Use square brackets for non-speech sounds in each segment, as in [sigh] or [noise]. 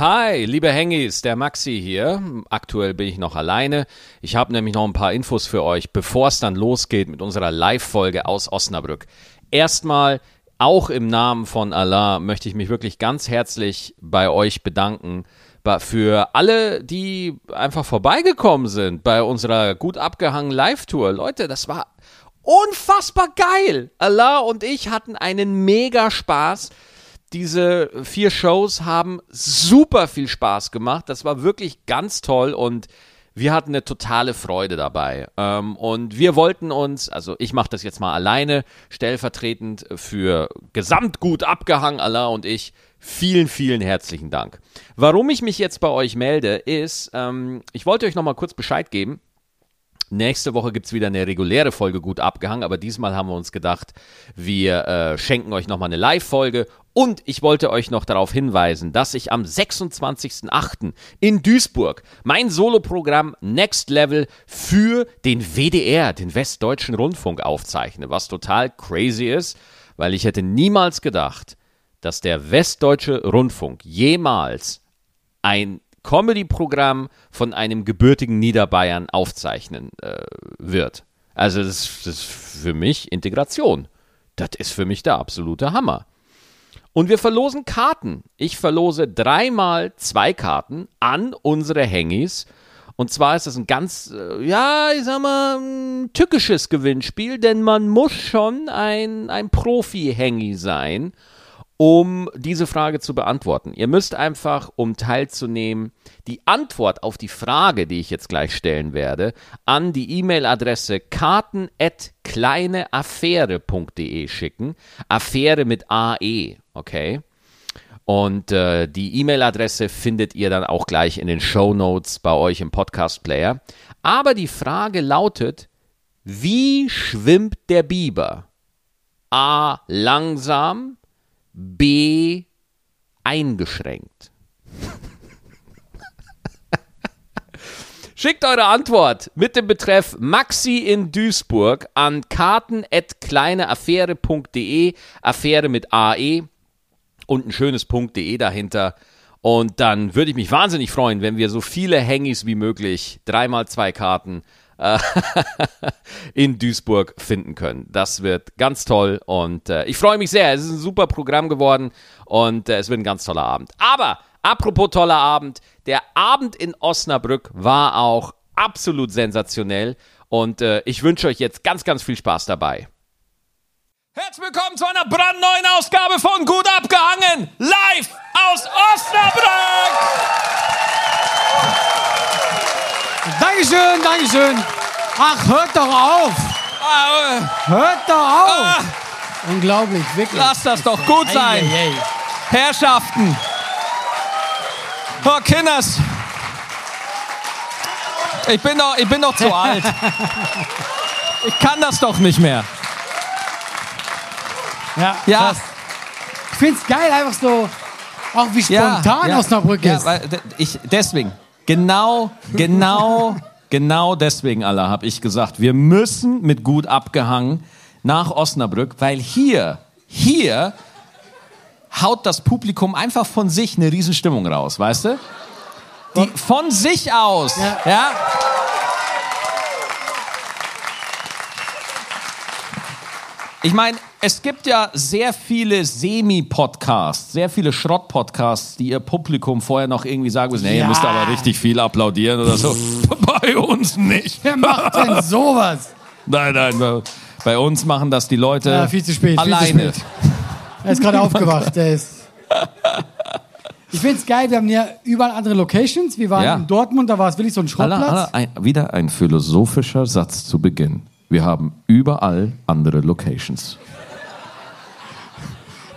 Hi, liebe Hengis, der Maxi hier. Aktuell bin ich noch alleine. Ich habe nämlich noch ein paar Infos für euch, bevor es dann losgeht mit unserer Live-Folge aus Osnabrück. Erstmal, auch im Namen von Allah, möchte ich mich wirklich ganz herzlich bei euch bedanken. Für alle, die einfach vorbeigekommen sind bei unserer gut abgehangenen Live-Tour. Leute, das war unfassbar geil. Allah und ich hatten einen mega Spaß. Diese vier Shows haben super viel Spaß gemacht. Das war wirklich ganz toll und wir hatten eine totale Freude dabei. Ähm, und wir wollten uns, also ich mache das jetzt mal alleine, stellvertretend für Gesamtgut abgehangen, Allah und ich. Vielen, vielen herzlichen Dank. Warum ich mich jetzt bei euch melde, ist, ähm, ich wollte euch nochmal kurz Bescheid geben. Nächste Woche gibt es wieder eine reguläre Folge gut abgehangen, aber diesmal haben wir uns gedacht, wir äh, schenken euch nochmal eine Live-Folge. Und ich wollte euch noch darauf hinweisen, dass ich am 26.08. in Duisburg mein Soloprogramm Next Level für den WDR, den Westdeutschen Rundfunk, aufzeichne, was total crazy ist, weil ich hätte niemals gedacht, dass der Westdeutsche Rundfunk jemals ein Comedy-Programm von einem gebürtigen Niederbayern aufzeichnen äh, wird. Also das, das ist für mich Integration. Das ist für mich der absolute Hammer. Und wir verlosen Karten. Ich verlose dreimal zwei Karten an unsere Hengis. Und zwar ist das ein ganz, äh, ja, ich sag mal, tückisches Gewinnspiel, denn man muss schon ein, ein Profi-Hengi sein um diese Frage zu beantworten. Ihr müsst einfach, um teilzunehmen, die Antwort auf die Frage, die ich jetzt gleich stellen werde, an die E-Mail-Adresse karten.kleineaffäre.de schicken. Affäre mit AE, okay? Und äh, die E-Mail-Adresse findet ihr dann auch gleich in den Show Notes bei euch im Podcast-Player. Aber die Frage lautet, wie schwimmt der Biber? A. Langsam, B eingeschränkt? [laughs] Schickt eure Antwort mit dem Betreff Maxi in Duisburg an karten.kleineaffäre.de, Affäre mit AE und ein schönes .de dahinter. Und dann würde ich mich wahnsinnig freuen, wenn wir so viele Hangis wie möglich, dreimal zwei Karten, äh, [laughs] in Duisburg finden können. Das wird ganz toll und äh, ich freue mich sehr. Es ist ein super Programm geworden und äh, es wird ein ganz toller Abend. Aber apropos toller Abend, der Abend in Osnabrück war auch absolut sensationell und äh, ich wünsche euch jetzt ganz, ganz viel Spaß dabei. Herzlich willkommen zu einer brandneuen Ausgabe von Gut abgehangen, live aus Osnabrück! Dankeschön, Dankeschön. Ach, hört doch auf. Hört doch auf. Ah. Unglaublich, wirklich. Lass das doch gut sein. Ei, ei, ei. Herrschaften. Oh, Kinders. Ich bin doch, ich bin doch zu [laughs] alt. Ich kann das doch nicht mehr. Ja, Ja. krass. Ich find's geil, einfach so, auch wie spontan Osnabrück ja, ist. weil, de- ich, deswegen, genau, genau, genau deswegen, Allah, habe ich gesagt, wir müssen mit gut abgehangen nach Osnabrück, weil hier, hier haut das Publikum einfach von sich eine Riesenstimmung raus, weißt du? Die von sich aus, Ja. ja. Ich meine, es gibt ja sehr viele Semi-Podcasts, sehr viele Schrott-Podcasts, die ihr Publikum vorher noch irgendwie sagen müssen, hey, ihr Ja. müsst aber richtig viel applaudieren oder so. [laughs] Bei uns nicht. Wer macht denn sowas? Nein, nein, bei- uns machen das die Leute Ja, viel zu spät, alleine. viel zu spät. Er ist gerade [laughs] aufgewacht, der ist... Ich find's geil, wir haben ja überall andere Locations. Wir waren Ja. in Dortmund, da war es wirklich so ein Schrottplatz. Allah, ein, wieder ein philosophischer Satz zu Beginn. Wir haben überall andere Locations.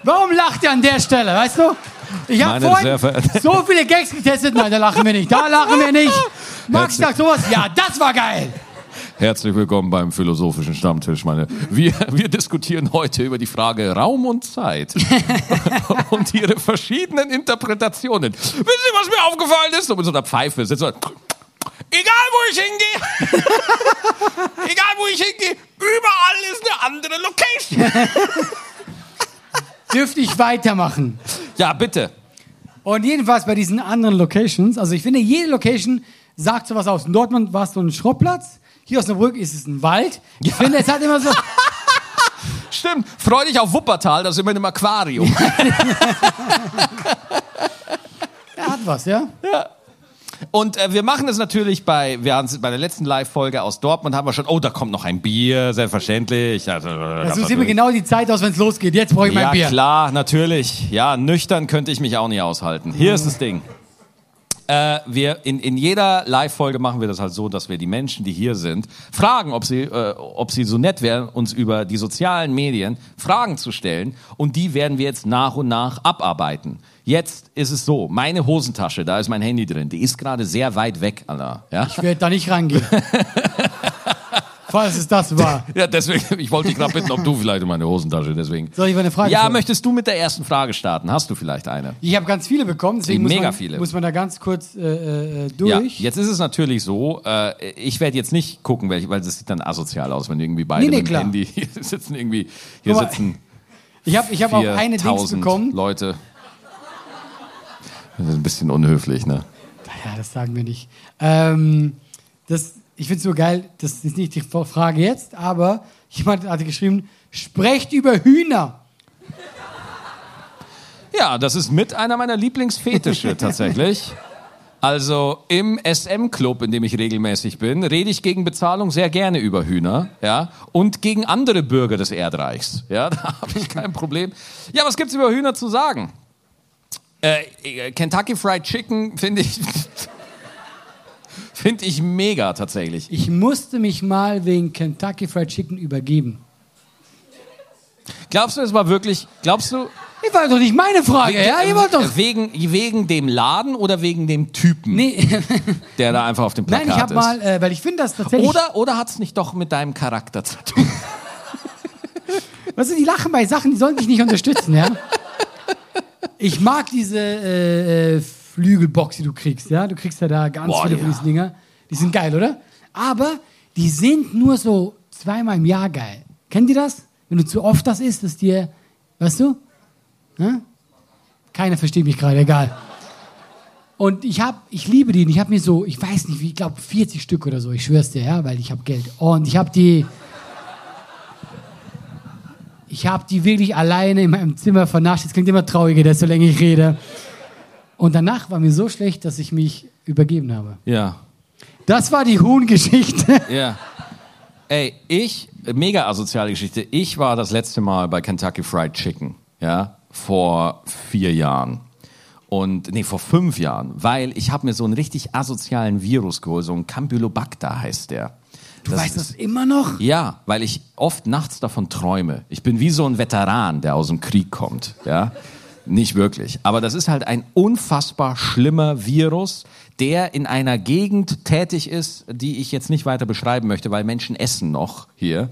Warum lacht ihr an der Stelle, weißt du? Ich habe vorhin so viele Gags getestet. Nein, da lachen wir nicht. Da lachen wir nicht. Max sagt sowas. Ja, das war geil. Herzlich willkommen beim philosophischen Stammtisch, meine. Wir, wir diskutieren heute über die Frage Raum und Zeit [laughs] und ihre verschiedenen Interpretationen. Wissen Sie, was mir aufgefallen ist? So mit so einer Pfeife sitzt so, Egal wo ich hingehe, [laughs] egal wo ich hingehe, überall ist eine andere Location. [laughs] Dürfte ich weitermachen? Ja, bitte. Und jedenfalls bei diesen anderen Locations, also ich finde, jede Location sagt sowas aus. In Dortmund war es so ein Schrottplatz, hier aus der Brücke ist es ein Wald. Ich finde, es hat immer so. [laughs] Stimmt, freu dich auf Wuppertal, das ist immer in einem Aquarium. [laughs] Er hat was, ja? Und äh, wir machen es natürlich bei, wir haben es bei der letzten Live-Folge aus Dortmund, haben wir schon, oh, da kommt noch ein Bier, selbstverständlich. Also, Also sehen wir genau die Zeit aus, wenn es losgeht. Jetzt brauche ich mein ja, Bier. klar, natürlich. Ja, nüchtern könnte ich mich auch nie aushalten. Hier ist das Ding. Äh, wir in, in jeder Live-Folge machen wir das halt so, dass wir die Menschen, die hier sind, fragen, ob sie, äh, ob sie so nett wären, uns über die sozialen Medien Fragen zu stellen. Und die werden wir jetzt nach und nach abarbeiten. Jetzt ist es so, meine Hosentasche, da ist mein Handy drin, die ist gerade sehr weit weg, Alter. Ja? Ich werde da nicht rangehen. [laughs] Falls es das war. [laughs] ja, deswegen, ich wollte dich gerade bitten, ob du vielleicht in meine Hosentasche, deswegen. Soll ich mal eine Frage Ja, stellen? möchtest du mit der ersten Frage starten? Hast du vielleicht eine? Ich habe ganz viele bekommen, deswegen muss, Mega man, viele. muss man da ganz kurz äh, äh, Ja, durch. jetzt ist es natürlich so, äh, ich werde jetzt nicht gucken, welche, weil das sieht dann asozial aus, wenn irgendwie beide Nee, nee, mit dem. Handy [laughs] hier sitzen irgendwie, hier Guck mal, sitzen Ich habe ich hab auch eine Dings 4000 bekommen. Leute. Das ist ein bisschen unhöflich, ne? Ja, das sagen wir nicht. Ähm, das, ich finde es so geil, das ist nicht die Frage jetzt, aber jemand hatte geschrieben, sprecht über Hühner. Ja, das ist mit einer meiner Lieblingsfetische [laughs] tatsächlich. Also im SM-Club, in dem ich regelmäßig bin, rede ich gegen Bezahlung sehr gerne über Hühner, ja, und gegen andere Bürger des Erdreichs, ja, [laughs] da habe ich kein Problem. Ja, was gibt's über Hühner zu sagen? Äh, Kentucky Fried Chicken finde ich [laughs] finde ich mega tatsächlich. Ich musste mich mal wegen Kentucky Fried Chicken übergeben. Glaubst du, es war wirklich? Glaubst du? Das war doch nicht meine Frage, ja? Ihr wollt doch. Wegen, wegen dem Laden oder wegen dem Typen, Nee, [laughs] der da einfach auf dem Plakat nein, ich habe ist? mal, äh, weil ich finde das tatsächlich. Oder, oder hat es nicht doch mit deinem Charakter zu tun? [laughs] Weißt du, die lachen bei Sachen, die sollen dich nicht unterstützen, ja? Ich mag diese äh, äh, Flügelbox, die du kriegst, ja? Du kriegst ja da ganz Boah, viele ja. von diesen Dinger. Die sind geil, oder? Aber die sind nur so zweimal im Jahr geil. Kennt ihr das? Wenn du zu oft das isst, dass dir, weißt du? Ja? Keiner versteht mich gerade, egal. Und ich habe, ich liebe die. und Ich habe mir so, ich weiß nicht, wie, ich glaube 40 Stück oder so. Ich schwör's dir, ja, weil ich habe Geld. Und ich habe die, ich habe die wirklich alleine in meinem Zimmer vernascht. Es klingt immer trauriger, desto länger ich rede. Und danach war mir so schlecht, dass ich mich übergeben habe. Ja. Das war die Huhn-Geschichte. [laughs] Ja. Ey, ich, mega asoziale Geschichte. Ich war das letzte Mal bei Kentucky Fried Chicken, ja, vor vier Jahren. Und, nee, vor fünf Jahren, weil ich habe mir so einen richtig asozialen Virus geholt, so ein Campylobacter heißt der. Du weißt das immer noch? Ja, weil ich oft nachts davon träume. Ich bin wie so ein Veteran, der aus dem Krieg kommt. Ja, nicht wirklich. Aber das ist halt ein unfassbar schlimmer Virus, der in einer Gegend tätig ist, die ich jetzt nicht weiter beschreiben möchte, weil Menschen essen noch hier.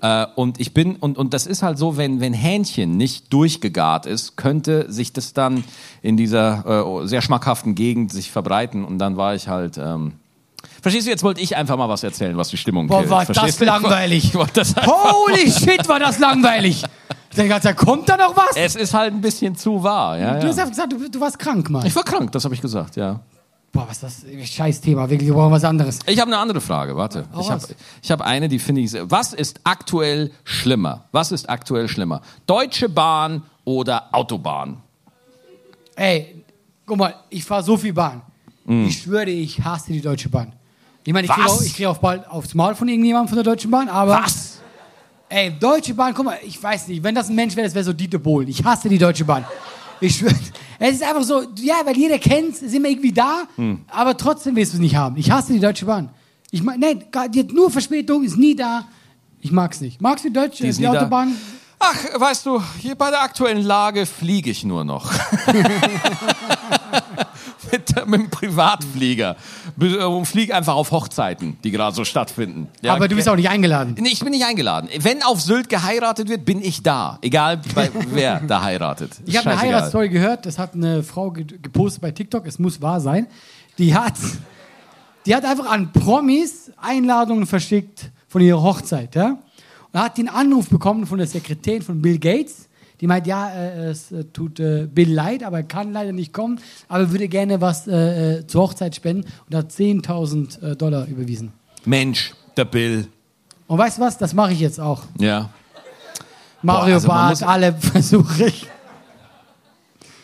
Äh, Und ich bin, und, und das ist halt so, wenn, wenn Hähnchen nicht durchgegart ist, könnte sich das dann in dieser äh, sehr schmackhaften Gegend sich verbreiten. Und dann war ich halt, ähm, Verstehst du, jetzt wollte ich einfach mal was erzählen, was die Stimmung Boah, killt. war Verstehst das du? Langweilig. Ich wollte das Holy shit, war das langweilig. Ich denke, da kommt da noch was? es ist halt ein bisschen zu wahr. Ja, Du hast ja. einfach gesagt, du, du warst krank, Mann. Ich war krank, das habe ich gesagt, ja. Boah, was ist das? Scheiß Thema, wirklich, wir brauchen was anderes. Ich habe eine andere Frage, warte. Hau Ich habe raus. ich hab eine, die finde ich sehr. Was ist aktuell schlimmer? Was ist aktuell schlimmer? Deutsche Bahn oder Autobahn? Ey, guck mal, ich fahre so viel Bahn. Mm. Ich schwöre, ich hasse die Deutsche Bahn. Ich meine, ich kriege auch- ich krieg auch bald aufs Maul von irgendjemandem von der Deutschen Bahn, aber. Was? Ey, Deutsche Bahn, guck mal, ich weiß nicht, wenn das ein Mensch wäre, das wäre so Dieter Bohlen. Ich hasse die Deutsche Bahn. Ich schwöre, es ist einfach so, ja, weil jeder kennt es, ist immer irgendwie da, Hm. aber trotzdem willst du es nicht haben. Ich hasse die Deutsche Bahn. Ich meine, nein, die hat nur Verspätung, ist nie da. Ich mag's nicht. Magst du die Deutsche, Die ist die, nie da. Autobahn? Ach, weißt du, hier bei der aktuellen Lage fliege ich nur noch. [laughs] mit, [laughs] mit dem Privatflieger. Und fliege einfach auf Hochzeiten, die gerade so stattfinden. Ja, aber du bist auch nicht eingeladen. Nee, ich bin nicht eingeladen. Wenn auf Sylt geheiratet wird, bin ich da. Egal, bei, [laughs] wer da heiratet. Ich habe eine. Heiratsstory gehört, das hat eine Frau ge gepostet bei TikTok, es muss wahr sein. Die hat, die hat einfach an Promis Einladungen verschickt von ihrer Hochzeit, ja? Und hat den Anruf bekommen von der Sekretärin von Bill Gates, Die meint, ja, äh, es äh, tut äh, Bill leid, aber er kann leider nicht kommen, aber würde gerne was zur Hochzeit spenden und hat 10.000 äh, Dollar überwiesen. Mensch, der Bill. Und weißt du was? Das mache ich jetzt auch. Ja. Mario also man Bart, muss- alle [laughs] versuche ich.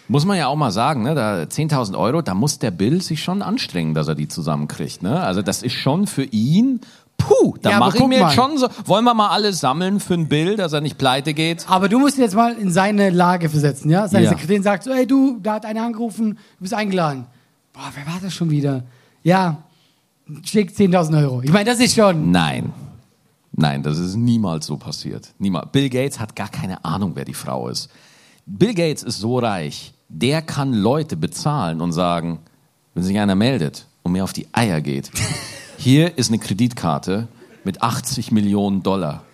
Muss man ja auch mal sagen, ne? Da 10.000 Euro, da muss der Bill sich schon anstrengen, dass er die zusammenkriegt. Ne? Also das ist schon für ihn, puh, da Ja, mache ich mir jetzt schon so, wollen wir mal alle sammeln für einen Bill, dass er nicht pleite geht? Aber du musst dich jetzt mal in seine Lage versetzen, ja? Seine Ja. Sekretärin sagt so, ey du, da hat einer angerufen, du bist eingeladen. Boah, wer war das schon wieder? Ja, schick 10.000 Euro. Ich meine, das ist schon... Nein. Nein, das ist niemals so passiert. Niemals. Bill Gates hat gar keine Ahnung, wer die Frau ist. Bill Gates ist so reich, der kann Leute bezahlen und sagen, wenn sich einer meldet und mir auf die Eier geht, hier ist eine Kreditkarte mit 80 Millionen Dollar,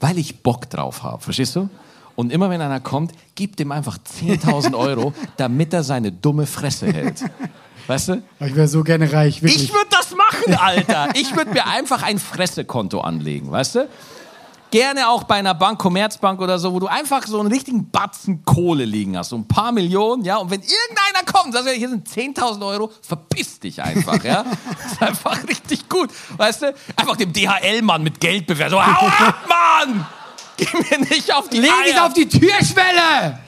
weil ich Bock drauf habe, verstehst du? Und immer wenn einer kommt, gibt ihm einfach 10.000 [laughs] Euro, damit er seine dumme Fresse hält. Weißt du? Ich wäre so gerne reich, wirklich. Ich würde das machen, Alter. Ich würde mir einfach ein Fressekonto anlegen, weißt du? Gerne auch bei einer Bank, Commerzbank oder so, wo du einfach so einen richtigen Batzen Kohle liegen hast, so ein paar Millionen, ja. Und wenn irgendeiner kommt, sagt, hier sind 10.000 Euro, verpiss dich einfach, ja. Das [laughs] ist einfach richtig gut, weißt du? Einfach dem DHL-Mann mit Geld bewerten. So, hau ab, Mann! Geh mir nicht auf die Leg es auf die Türschwelle!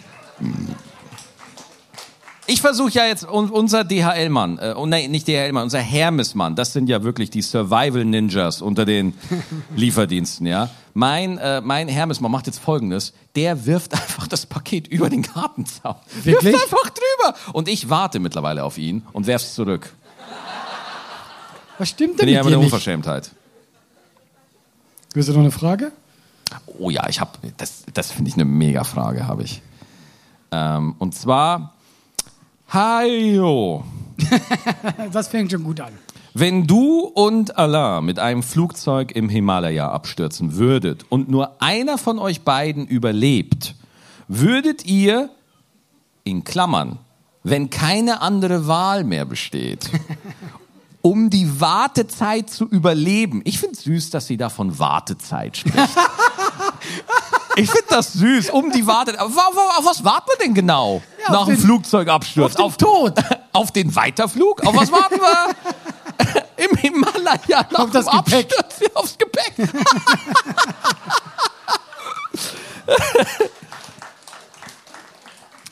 Ich versuche ja jetzt un unser DHL-Mann, äh, oh, nein, nicht DHL-Mann, unser Hermes-Mann, das sind ja wirklich die Survival-Ninjas unter den [laughs] Lieferdiensten, ja. Mein, äh, mein Hermes-Mann macht jetzt folgendes, der wirft [laughs] einfach das Paket über den Gartenzaun. Wirklich? Wirft einfach drüber. Und ich warte mittlerweile auf ihn und werf's zurück. Was stimmt Bin denn ich mit einfach dir eine nicht? Unverschämtheit. Willst du noch eine Frage? Oh ja, ich habe, das, das finde ich eine mega Frage, habe ich. Ähm, und zwar, Hajo. [laughs] Das fängt schon gut an. Wenn du und Allah mit einem Flugzeug im Himalaya abstürzen würdet und nur einer von euch beiden überlebt, würdet ihr, in Klammern, wenn keine andere Wahl mehr besteht, [laughs] um die Wartezeit zu überleben. Ich finde süß, dass sie da von Wartezeit spricht. [laughs] Ich finde das süß, um die Wartezeit. Aber auf was warten wir denn genau? Ja, Nach dem Flugzeugabsturz. auf den Tod. [laughs] Auf den Weiterflug? Auf was warten wir? [laughs] Im Himalaya nach Auf das dem Gepäck. Absturz. Aufs Gepäck. [laughs]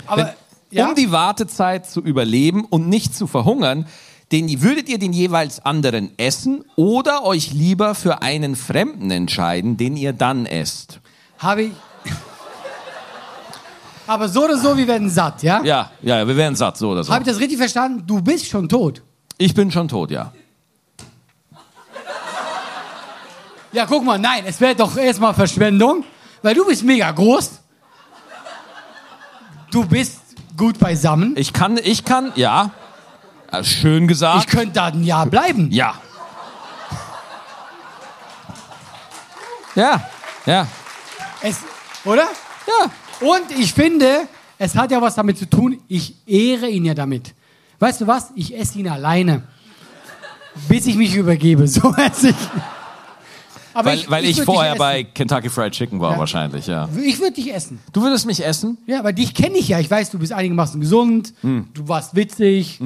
Aber, ja? Um die Wartezeit zu überleben und nicht zu verhungern, den, würdet ihr den jeweils anderen essen oder euch lieber für einen Fremden entscheiden, den ihr dann esst? Habe ich. Aber so oder so, wir werden satt, ja? Ja, ja, wir wären satt, so oder so. Habe ich das richtig verstanden? Du bist schon tot. Ich bin schon tot, ja. Ja, guck mal, nein, es wäre doch erstmal Verschwendung, weil du bist mega groß. Du bist gut beisammen. Ich kann, ich kann, ja. Äh, Schön Ich gesagt. könnte da ein Jahr bleiben. Ja. Ja, ja, Es, oder? ja. Und ich finde, es hat ja was damit zu tun, ich ehre ihn ja damit. Weißt du was? Ich esse ihn alleine. Bis ich mich übergebe. [laughs] So esse ich. Aber Weil, weil ich, würd vorher bei. Kentucky Fried Chicken war Ja. wahrscheinlich, ja. Ich würde dich essen. Du würdest mich essen? Ja, aber dich kenne ich ja. Ich weiß, du bist einigermaßen gesund, Hm. du warst witzig.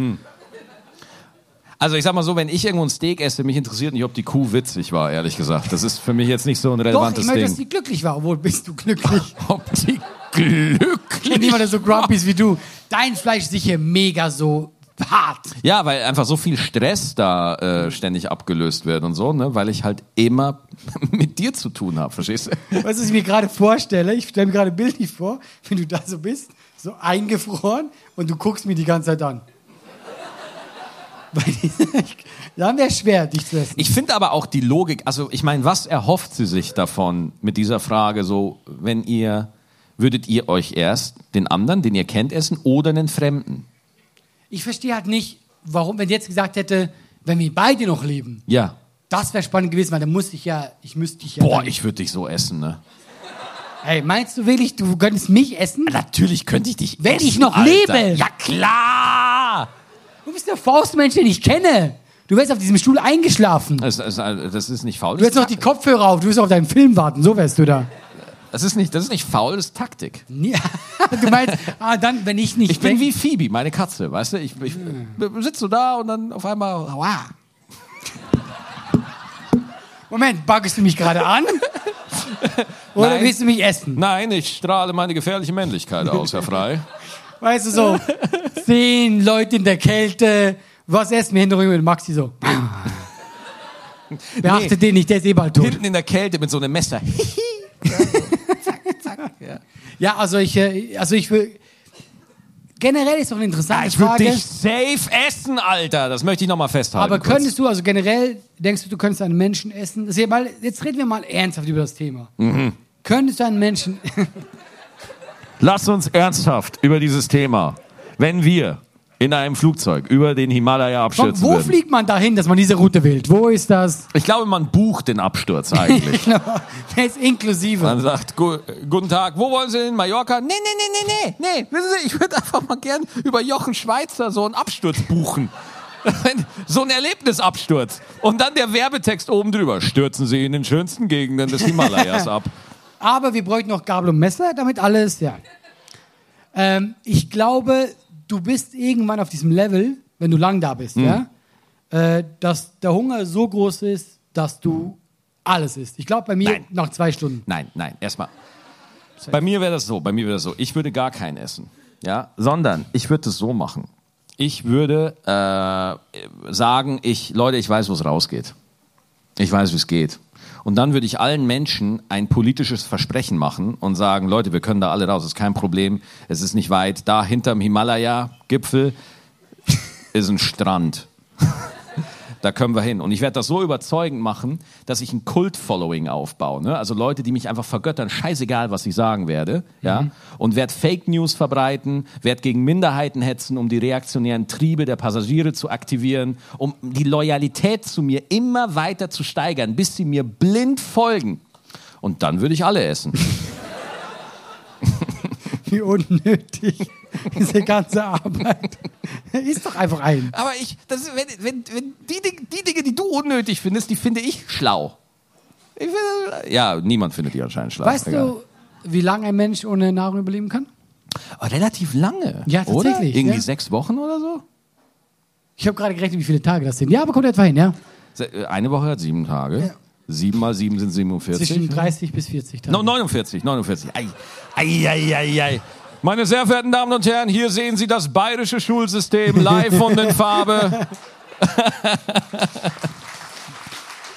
Also ich sag mal so, wenn ich irgendwo ein Steak esse, mich interessiert nicht, ob die Kuh witzig war, ehrlich gesagt. Das ist für mich jetzt nicht so ein Doch, relevantes ich möchte, dass Ding. sie glücklich war. Obwohl, bist du glücklich. [laughs] Ob die glücklich Niemand, der so grumpy ist wie du. Dein Fleisch ist sicher mega so hart. Ja, weil einfach so viel Stress da äh, ständig abgelöst wird und so, ne? Weil ich halt immer [laughs] mit dir zu tun habe, verstehst du, was ich mir gerade vorstelle? Ich stelle mir gerade bildlich vor, wenn du da so bist, so eingefroren und du guckst mir die ganze Zeit an. [laughs] Dann wäre es schwer, dich zu essen. Ich finde aber auch die Logik, also ich meine, was erhofft sie sich davon mit dieser Frage so, wenn ihr, würdet ihr euch erst den anderen, den ihr kennt, essen oder einen Fremden? Ich verstehe halt nicht, warum, wenn sie jetzt gesagt hätte, wenn wir beide noch leben, Ja. das wäre spannend gewesen, weil dann musste ich ja, ich müsste dich ja. Boah, ich würde dich so essen, ne? Hey, meinst du wirklich, du könntest mich essen? Natürlich könnte ich dich Wenn essen, ich noch Alter. lebe. Ja klar! Du bist der Faustmensch, den ich kenne. Du wärst auf diesem Stuhl eingeschlafen. Das, das, das ist nicht faul. Du hättest noch die Kopfhörer auf, du wirst auf deinen Film warten, so wärst du da. Das ist nicht, das ist nicht faul, das ist Taktik. Ja, [laughs] du meinst, ah, dann, wenn ich nicht Ich bin wie Phoebe, meine Katze, weißt du? Ich, ich sitze so da und dann auf einmal, wow. Moment, buggest du mich gerade an? [laughs] Oder Nein. willst du mich essen? Nein, ich strahle meine gefährliche Männlichkeit aus, Herr Frei. Weißt du so, zehn Leute in der Kälte, was essen wir hinterher mit Maxi so? [laughs] Beachtet den nicht, der ist eh bald tot. Hinten in der Kälte mit so einem Messer. [laughs] Ja, also ich, äh, also ich will. Generell ist doch eine interessante Ich würde Frage. dich safe essen, Alter. Das möchte ich nochmal festhalten. Aber kurz. könntest du, also generell, denkst du, du könntest einen Menschen essen? Ist ja mal, jetzt reden wir mal ernsthaft über das Thema. Mhm. Könntest du einen Menschen. [laughs] Lass uns ernsthaft über dieses Thema, wenn wir in einem Flugzeug über den Himalaya abstürzen Wo würden. fliegt man dahin, dass man diese Route wählt? Wo ist das? Ich glaube, man bucht den Absturz [laughs] eigentlich. Genau. Der ist inklusive. Man sagt, gu guten Tag, wo wollen Sie hin? Mallorca? Nee, nee, nee, nee, nee, nee. Wissen Sie, ich würde einfach mal gern über Jochen Schweizer so einen Absturz buchen. [laughs] so ein Erlebnisabsturz. Und dann der Werbetext oben drüber. Stürzen Sie in den schönsten Gegenden des Himalayas ab. [laughs] Aber wir bräuchten noch Gabel und Messer, damit alles, ja. Ähm, ich glaube, du bist irgendwann auf diesem Level, wenn du lang da bist, ja, äh, dass der Hunger so groß ist, dass du alles isst. Ich glaube, bei mir Nein. nach zwei Stunden. Nein, nein, erstmal. Bei mir wäre das so, bei mir wäre das so. Ich würde gar keinen essen. Ja, sondern ich würde es so machen. Ich würde äh, sagen, ich, Leute, ich weiß, wo es rausgeht. Ich weiß, wie es geht. Und dann würde ich allen Menschen ein politisches Versprechen machen und sagen, Leute, wir können da alle raus, ist kein Problem, es ist nicht weit. Da hinterm Himalaya-Gipfel ist ein Strand. [laughs] Da können wir hin. Und ich werde das so überzeugend machen, dass ich ein Kult-Following aufbaue. Ne? Also Leute, die mich einfach vergöttern, scheißegal, was ich sagen werde. Ja? Und werde Fake News verbreiten, werde gegen Minderheiten hetzen, um die reaktionären Triebe der Passagiere zu aktivieren, um die Loyalität zu mir immer weiter zu steigern, bis sie mir blind folgen. Und dann würde ich alle essen. [laughs] Wie unnötig [laughs] diese ganze Arbeit. Ist doch einfach ein. Aber ich, das wenn, wenn, wenn die, Dinge- die Dinge, die du unnötig findest, die finde ich schlau. Ich finde, ja, niemand findet die anscheinend schlau. Weißt Egal. du, wie lange ein Mensch ohne Nahrung überleben kann? Oh, relativ lange. Ja, Oder? tatsächlich, Irgendwie ja. sechs Wochen oder so? Ich habe gerade gerechnet, wie viele Tage das sind. Ja, aber kommt etwa hin, ja? Äh, Eine Woche hat sieben Tage. Ja. Sieben mal sieben sind 47. Zwischen 30 bis 40 Tage. No, 49, 49. Ei, ei, ei, ei, ei. Meine sehr verehrten Damen und Herren, hier sehen Sie das bayerische Schulsystem live und in Farbe. [laughs]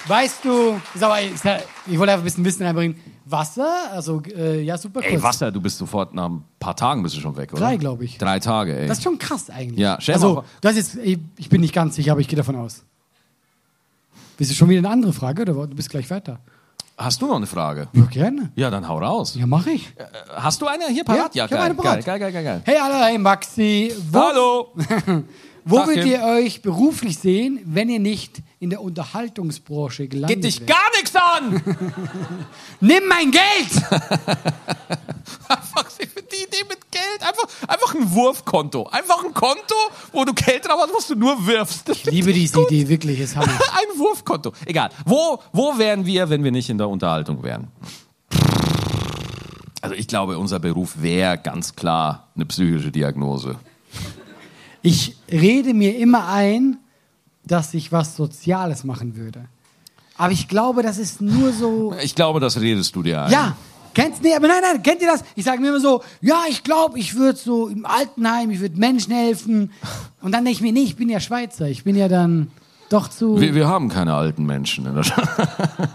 Weißt du, aber, ich wollte einfach ein bisschen Wissen reinbringen. Wasser, also äh, ja, super kurz. Ey, Wasser, du bist sofort nach ein paar Tagen bist du schon weg, oder? Drei, glaub ich. Drei Tage, ey. Das ist schon krass eigentlich. Ja, stell mal also, das ist, ich, ich bin nicht ganz sicher, aber ich gehe davon aus. Bist du schon wieder eine andere Frage oder du bist gleich weiter? Hast du noch eine Frage? Ja, gerne. Ja, dann hau raus. Ja, mache ich. Hast du eine hier parat? Ja, Ja, geil, eine parat. geil, geil, geil, geil. Hey, hallo, hey, Maxi. Wo, Hallo! [laughs] wo Tag, würdet ihr euch beruflich sehen, wenn ihr nicht in der Unterhaltungsbranche gelandet Geht dich wärt? gar nichts an! [laughs] Nimm mein Geld! [laughs] Ich find die Idee mit Geld. Einfach, einfach ein Wurfkonto. Einfach ein Konto, wo du Geld drauf hast, was du nur wirfst. Ich liebe diese Idee, wirklich, ist Hammer. [laughs] Ein Wurfkonto. Egal. Wo, wo wären wir, wenn wir nicht in der Unterhaltung wären? Also ich glaube, unser Beruf wäre ganz klar eine psychische Diagnose. Ich rede mir immer ein, dass ich was Soziales machen würde. Aber ich glaube, das ist nur so. Ich glaube, das redest du dir ein. Ja, kennst nee, aber nein, nein, kennt ihr das? Ich sage mir immer so, ja, ich glaube, ich würde so im Altenheim, ich würde Menschen helfen. Und dann denke ich mir, nee, ich bin ja Schweizer, ich bin ja dann doch zu. Wir, wir haben keine alten Menschen in der Stadt. [laughs]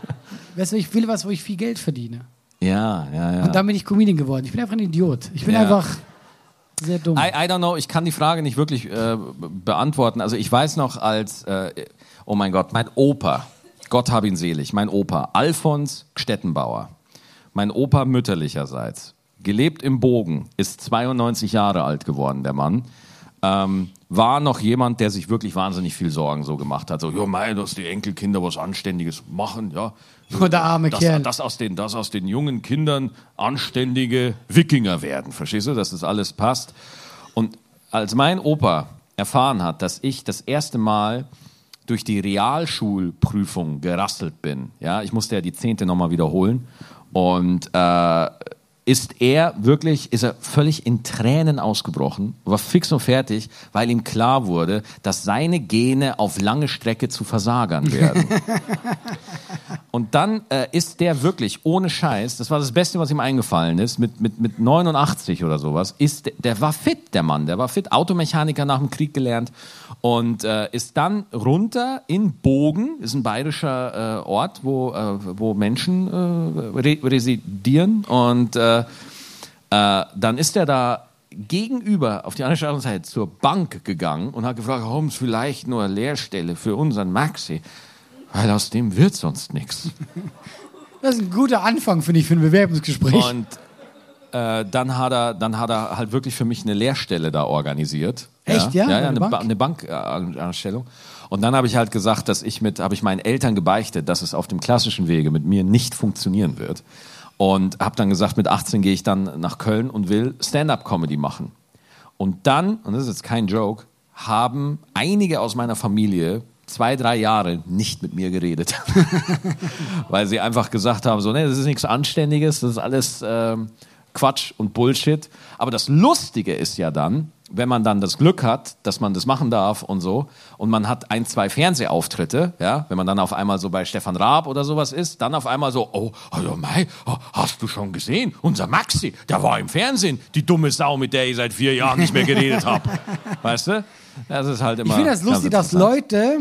Weißt du, ich will was, wo ich viel Geld verdiene. Ja, ja, ja. Und dann bin ich Comedian geworden. Ich bin einfach ein Idiot. Ich bin Ja. einfach sehr dumm. I, I don't know, ich kann die Frage nicht wirklich äh, be- beantworten. Also ich weiß noch als, äh, oh mein Gott, mein Opa, Gott hab ihn selig, mein Opa, Alfons Stettenbauer, mein Opa mütterlicherseits, gelebt im Bogen, ist 92 Jahre alt geworden, der Mann, ähm, war noch jemand, der sich wirklich wahnsinnig viel Sorgen so gemacht hat. So, ja, mein, dass die Enkelkinder was Anständiges machen, ja. [laughs] Oh, der arme dass, Kerl. Dass aus, den, dass aus den jungen Kindern anständige Wikinger werden. Verstehst du, dass das alles passt? Und als mein Opa erfahren hat, dass ich das erste Mal durch die Realschulprüfung gerasselt bin, ja, ich musste ja die zehnte nochmal wiederholen Und äh, ist er wirklich, ist er völlig in Tränen ausgebrochen, war fix und fertig, weil ihm klar wurde, dass seine Gene auf lange Strecke zu Versagern werden. [laughs] und dann äh, ist der wirklich ohne Scheiß, das war das Beste, was ihm eingefallen ist, mit, mit, mit 89 oder sowas, ist, der war fit, der Mann, der war fit, Automechaniker nach dem Krieg gelernt und äh, ist dann runter in Bogen, ist ein bayerischer äh, Ort, wo, äh, wo Menschen äh, re residieren und äh, äh, dann ist er da gegenüber auf die andere Seite zur Bank gegangen und hat gefragt, haben Sie vielleicht nur eine Lehrstelle für unseren Maxi? Weil aus dem wird sonst nichts. [laughs] Das ist ein guter Anfang, finde ich, für ein Bewerbungsgespräch. Und dann, hat er, dann hat er halt wirklich für mich eine Lehrstelle da organisiert. Echt, ja? Ja, ja, Eine eine, Bank? Bankanstellung. Und dann habe ich halt gesagt, dass ich mit, habe ich meinen Eltern gebeichtet, dass es auf dem klassischen Wege mit mir nicht funktionieren wird. Und habe dann gesagt, mit 18 gehe ich dann nach Köln und will Stand-up-Comedy machen. Und dann, und das ist jetzt kein Joke, haben einige aus meiner Familie zwei, drei Jahre nicht mit mir geredet. [laughs] Weil sie einfach gesagt haben, so, nee, das ist nichts Anständiges, das ist alles ähm, Quatsch und Bullshit. Aber das Lustige ist ja dann, wenn man dann das Glück hat, dass man das machen darf und so, und man hat ein, zwei Fernsehauftritte, ja, wenn man dann auf einmal so bei Stefan Raab oder sowas ist, dann auf einmal so, oh, also Mai, oh, hast du schon gesehen? Unser Maxi, der war im Fernsehen, die dumme Sau, mit der ich seit vier Jahren nicht mehr geredet habe. [laughs] Weißt du? Das ist halt immer. Ich finde das lustig, dass. Leute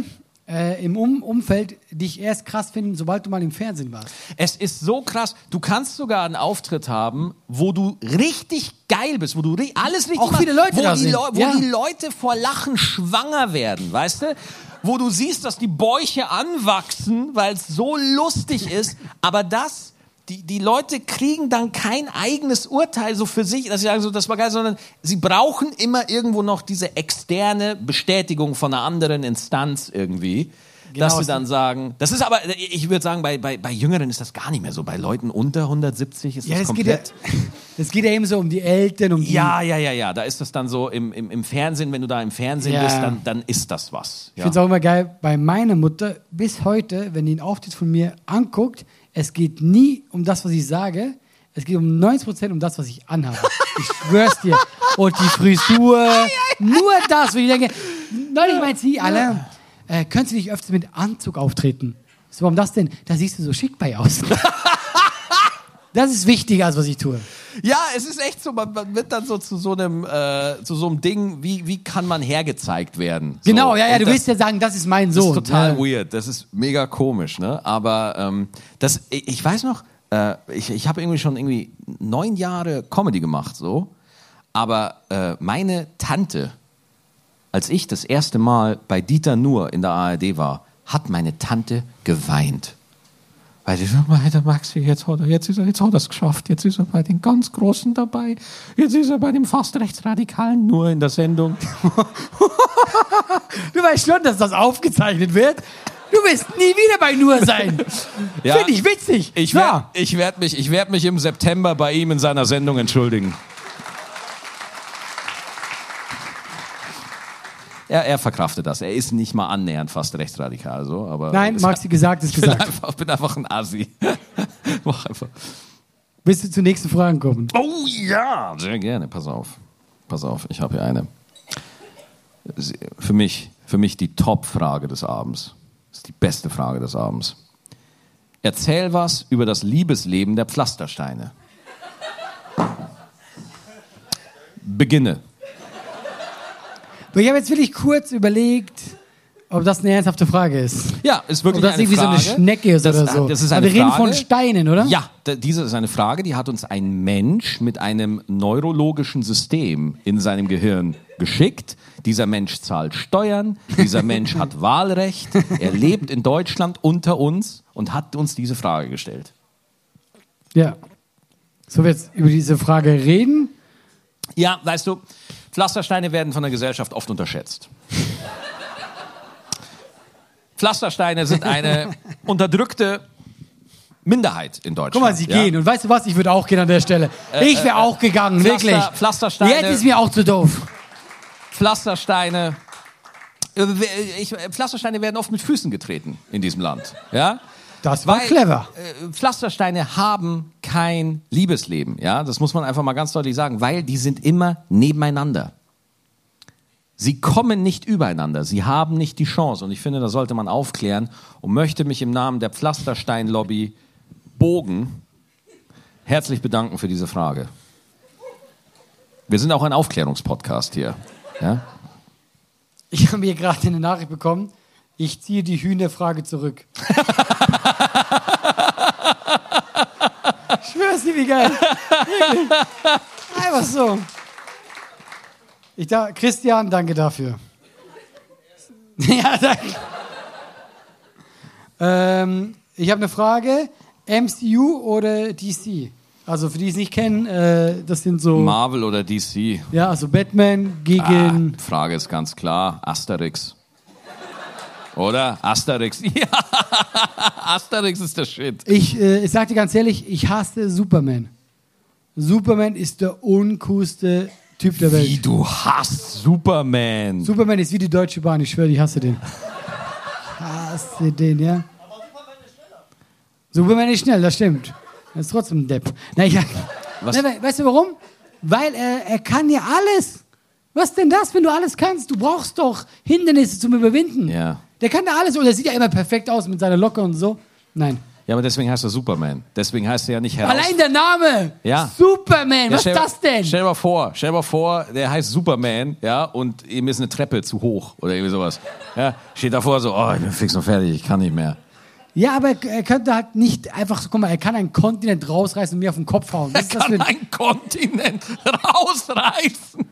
äh, im um Umfeld dich erst krass finden, sobald du mal im Fernsehen warst. Es ist so krass. Du kannst sogar einen Auftritt haben, wo du richtig geil bist, wo du alles richtig Auch machst, viele Leute wo, da die, sind. Leu- wo Ja. die Leute vor Lachen schwanger werden, weißt du? Wo du siehst, dass die Bäuche anwachsen, weil es so lustig ist. Aber das, die, die Leute kriegen dann kein eigenes Urteil so für sich, dass sie sagen, so, das war geil, sondern sie brauchen immer irgendwo noch diese externe Bestätigung von einer anderen Instanz irgendwie. dass Genau, sie dann sagen, das ist aber, ich würde sagen, bei, bei, bei Jüngeren ist das gar nicht mehr so. Bei Leuten unter 170 ist Ja, das das geht ja, komplett. [laughs] das geht ja eben so um die Eltern, um die. Ja, ja, ja, ja. Da ist das dann so im, im, im Fernsehen, wenn du da im Fernsehen Ja. bist, dann, dann ist das was. Ich Ja. finde es auch immer geil, bei meiner Mutter bis heute, wenn die einen Auftritt von mir anguckt, es geht nie um das, was ich sage, es geht um 90% um das, was ich anhabe. Ich schwör's dir. Und die Frisur, nur das, wo ich denke, neulich meint sie alle, äh, könntest du nicht öfter mit Anzug auftreten? So, warum das denn? Da siehst du so schick bei aus. [laughs] Das ist wichtiger, als was ich tue. ja, es ist echt so, man, man wird dann so zu so einem, äh, zu so einem Ding, wie, wie kann man hergezeigt werden? So. Genau, ja, ja, Und du das- willst ja sagen, das ist mein Das Sohn. ist total ja. weird. Das ist mega komisch, ne? Aber ähm, das, ich, ich weiß noch, äh, ich, ich habe irgendwie schon irgendwie neun Jahre Comedy gemacht, so. Aber äh, meine Tante, als ich das erste Mal bei Dieter Nuhr in der ARD war, hat meine Tante geweint. Weil die so, "Mei, der Maxi, jetzt hat er, jetzt ist er, jetzt hat er es geschafft. Jetzt ist er bei den ganz Großen dabei. Jetzt ist er bei dem fast Rechtsradikalen nur in der Sendung. [laughs] Du weißt schon, dass das aufgezeichnet wird. Du wirst nie wieder bei Nur sein. [laughs] Ja. Finde ich witzig. Ich werde ich werd mich, ich werd mich im September bei ihm in seiner Sendung entschuldigen. Er, er verkraftet das. Er ist nicht mal annähernd fast rechtsradikal, so, aber. Nein, Maxi, gesagt ist [laughs] ich bin gesagt. einfach, bin einfach ein Assi. [laughs] Mach einfach. Bis wir zur nächsten Frage kommen. Oh ja! Sehr gerne, pass auf. Pass auf, ich habe hier eine. Für mich, für mich die Top-Frage des Abends. Das ist die beste Frage des Abends. Erzähl was über das Liebesleben der Pflastersteine. Beginne. Ich habe jetzt wirklich kurz überlegt, ob das eine ernsthafte Frage ist. Ja, ist wirklich Ob das eine irgendwie so eine Schnecke ist das, oder so. Das ist Aber eine wir reden Frage. von Steinen, oder? Ja, diese ist eine Frage, die hat uns ein Mensch mit einem neurologischen System in seinem Gehirn geschickt. Dieser Mensch zahlt Steuern, dieser [laughs] Mensch hat Wahlrecht, er lebt in Deutschland unter uns und hat uns diese Frage gestellt. Ja. So, wir jetzt über diese Frage reden. Ja, weißt du, Pflastersteine werden von der Gesellschaft oft unterschätzt. Pflastersteine sind eine unterdrückte Minderheit in Deutschland. Guck mal, sie ja? gehen. Und weißt du was? Ich würde auch gehen an der Stelle. ich wäre auch gegangen, Pflaster- wirklich. Pflastersteine- Jetzt ist mir auch zu doof. Pflastersteine. äh, Ich, Pflastersteine werden oft mit Füßen getreten in diesem Land. Ja? Das war Weil, clever. Äh, Pflastersteine haben kein Liebesleben, ja, das muss man einfach mal ganz deutlich sagen, weil die sind immer nebeneinander. Sie kommen nicht übereinander, sie haben nicht die Chance und ich finde, da sollte man aufklären und möchte mich im Namen der Pflasterstein-Lobby Bogen herzlich bedanken für diese Frage. Wir sind auch ein Aufklärungspodcast hier. Ja? Ich habe hier gerade eine Nachricht bekommen. Ich ziehe die Hühnerfrage zurück. [laughs] ich schwör's dir, wie geil. [laughs] Einfach so. Ich da, Christian, danke dafür. [laughs] ja, danke. Ähm, ich habe eine Frage. MCU oder DC? Also für die es nicht kennen, äh, das sind so. Marvel oder DC? Ja, also Batman gegen. Ah, Frage ist ganz klar: Asterix. Oder? Asterix. [laughs] Ja, Asterix ist der Shit. Ich, äh, ich sag dir ganz ehrlich, ich hasse Superman. Superman ist der uncoolste Typ der Welt. Wie du hast Superman. Superman ist wie die Deutsche Bahn, ich schwöre, ich hasse den. Ich hasse den, ja. Superman ist schnell, das stimmt. Er ist trotzdem ein Depp. Na, ich, Was? Na, we- weißt du warum? Weil er, er kann ja alles. Was denn das, wenn du alles kannst? Du brauchst doch Hindernisse zum Überwinden. Ja. Der kann da alles und er sieht ja immer perfekt aus mit seiner Locke und so. Nein. Ja, aber deswegen heißt er Superman. Deswegen heißt er ja nicht heraus. Allein der Name. Ja. Superman. Ja, Was ist das denn? Stell dir mal vor, stell dir mal vor, der heißt Superman, ja, und ihm ist eine Treppe zu hoch oder irgendwie sowas. Ja, steht davor so, oh, ich bin fix und fertig, ich kann nicht mehr. Ja, aber er könnte halt nicht einfach so, guck mal, er kann einen Kontinent rausreißen und mir auf den Kopf hauen. Was Er kann ein einen Kontinent [laughs] rausreißen.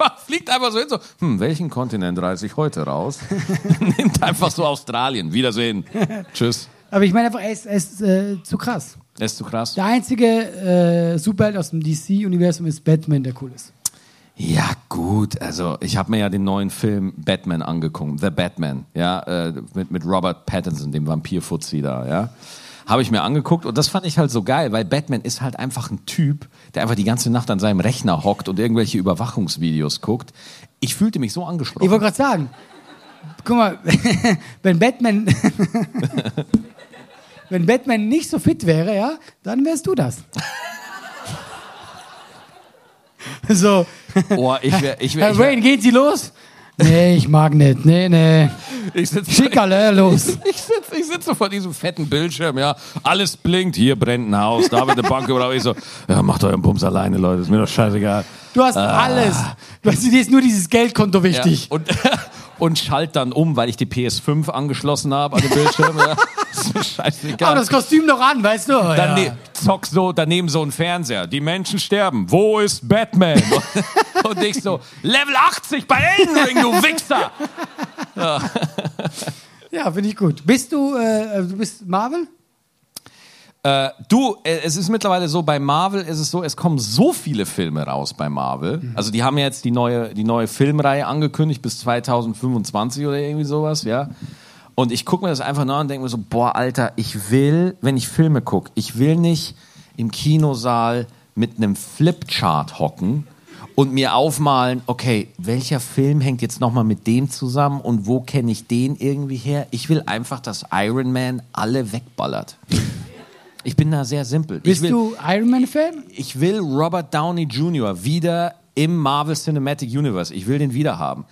Einfach, fliegt einfach so hin, so, hm, welchen Kontinent reiße ich heute raus? [laughs] Nimmt einfach so Australien. Wiedersehen. [laughs] Tschüss. Aber ich meine einfach, er ist, er ist äh, zu krass. Das ist zu krass. Der einzige äh, Superheld aus dem DC-Universum ist Batman, der cool ist. Ja, gut. Also, ich habe mir ja den neuen Film Batman angeguckt. The Batman. Ja, äh, mit, mit Robert Pattinson, dem Vampir-Fuzzi da, ja. Habe ich mir angeguckt und das fand ich halt so geil, weil Batman ist halt einfach ein Typ, der einfach die ganze Nacht an seinem Rechner hockt und irgendwelche Überwachungsvideos guckt. Ich fühlte mich so Ich angesprochen. wollte gerade sagen, guck mal, [laughs] wenn Batman, [laughs] wenn Batman nicht so fit wäre, ja, dann wärst du das. [laughs] so, Oh, ich wär, ich wär, Herr ich Wayne, gehen Sie los? Nee, ich mag nicht. Nee, nee. ich sitze Schick alle los. [laughs] ich sitze ich sitz so vor diesem fetten Bildschirm, ja. Alles blinkt, hier brennt ein Haus, da wird eine Bank überall. Ich so, ja, macht euren Bums alleine, Leute, ist mir doch scheißegeil. Du hast alles. Weißt du, dir ist nur dieses Geldkonto Ja, wichtig. und, und schalt dann um, weil ich die PS5 angeschlossen habe an den Bildschirm. Ja. [laughs] Ist mir scheißegal. Aber das Kostüm noch an, weißt du? dann ja. ne, zock so daneben so ein Fernseher. Die Menschen sterben. Wo ist Batman? [laughs] und ich so, Level 80 bei Elden Ring, du Wichser! [laughs] Ja, finde ich gut. Bist du, äh, du bist Marvel? Äh, du, äh, es ist mittlerweile so, bei Marvel ist es so, es kommen so viele Filme raus bei Marvel. Also die haben ja jetzt die neue, die neue Filmreihe angekündigt bis 2025 oder irgendwie sowas, ja. Und ich gucke mir das einfach nur an und denke mir so, boah, Alter, ich will, wenn ich Filme gucke, ich will nicht im Kinosaal mit einem Flipchart hocken und mir aufmalen, okay, welcher Film hängt jetzt nochmal mit dem zusammen und wo kenne ich den irgendwie her? Ich will einfach, dass Iron Man alle wegballert. Ich bin da sehr simpel. Bist will, du Iron Man-Fan? ich will Robert Downey Jr. wieder im Marvel Cinematic Universe. Ich will den wieder haben.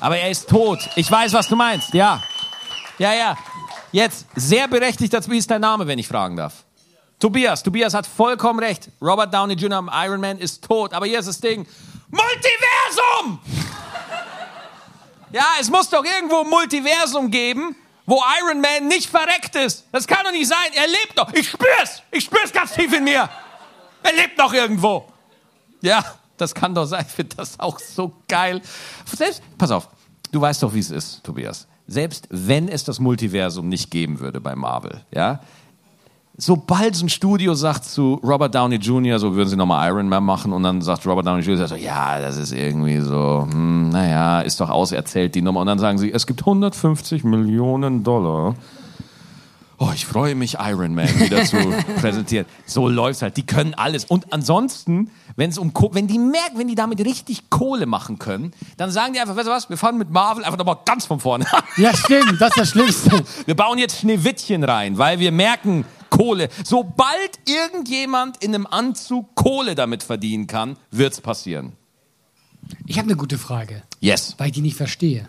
Aber er ist tot. Ich weiß, was du meinst. Ja. Ja, ja. Jetzt, sehr berechtigt dazu, wie ist dein Name, wenn ich fragen darf? Tobias. Tobias hat vollkommen recht. Robert Downey Jr. im Iron Man ist tot. Aber hier ist das Ding. Multiversum! Ja, es muss doch irgendwo ein Multiversum geben, wo Iron Man nicht verreckt ist. Das kann doch nicht sein. Er lebt doch. Ich spür's. Ich spür's ganz tief in mir. Er lebt noch irgendwo. Ja, das kann doch sein. Ich finde das auch so geil. Selbst, pass auf, du weißt doch, wie es ist, Tobias. Selbst wenn es das Multiversum nicht geben würde bei Marvel, ja, sobald so ein Studio sagt zu Robert Downey Jr., so würden sie nochmal Iron Man machen und dann sagt Robert Downey Jr., so, ja, das ist irgendwie so, hm, naja, ist doch auserzählt die Nummer. Und dann sagen sie, es gibt 150 Millionen Dollar. Oh, ich freue mich, Iron Man wieder zu [laughs] präsentieren. So läuft's halt. Die können alles. Und ansonsten, wenn es um wenn die merken, wenn die damit richtig Kohle machen können, dann sagen die einfach, weißt du was, wir fangen mit Marvel einfach nochmal ganz von vorne an. Ja, stimmt. Das ist das Schlimmste. [laughs] Wir bauen jetzt Schneewittchen rein, weil wir merken, Kohle. Sobald irgendjemand in einem Anzug Kohle damit verdienen kann, wird's passieren. Ich habe eine gute Frage, Yes. weil ich die nicht verstehe.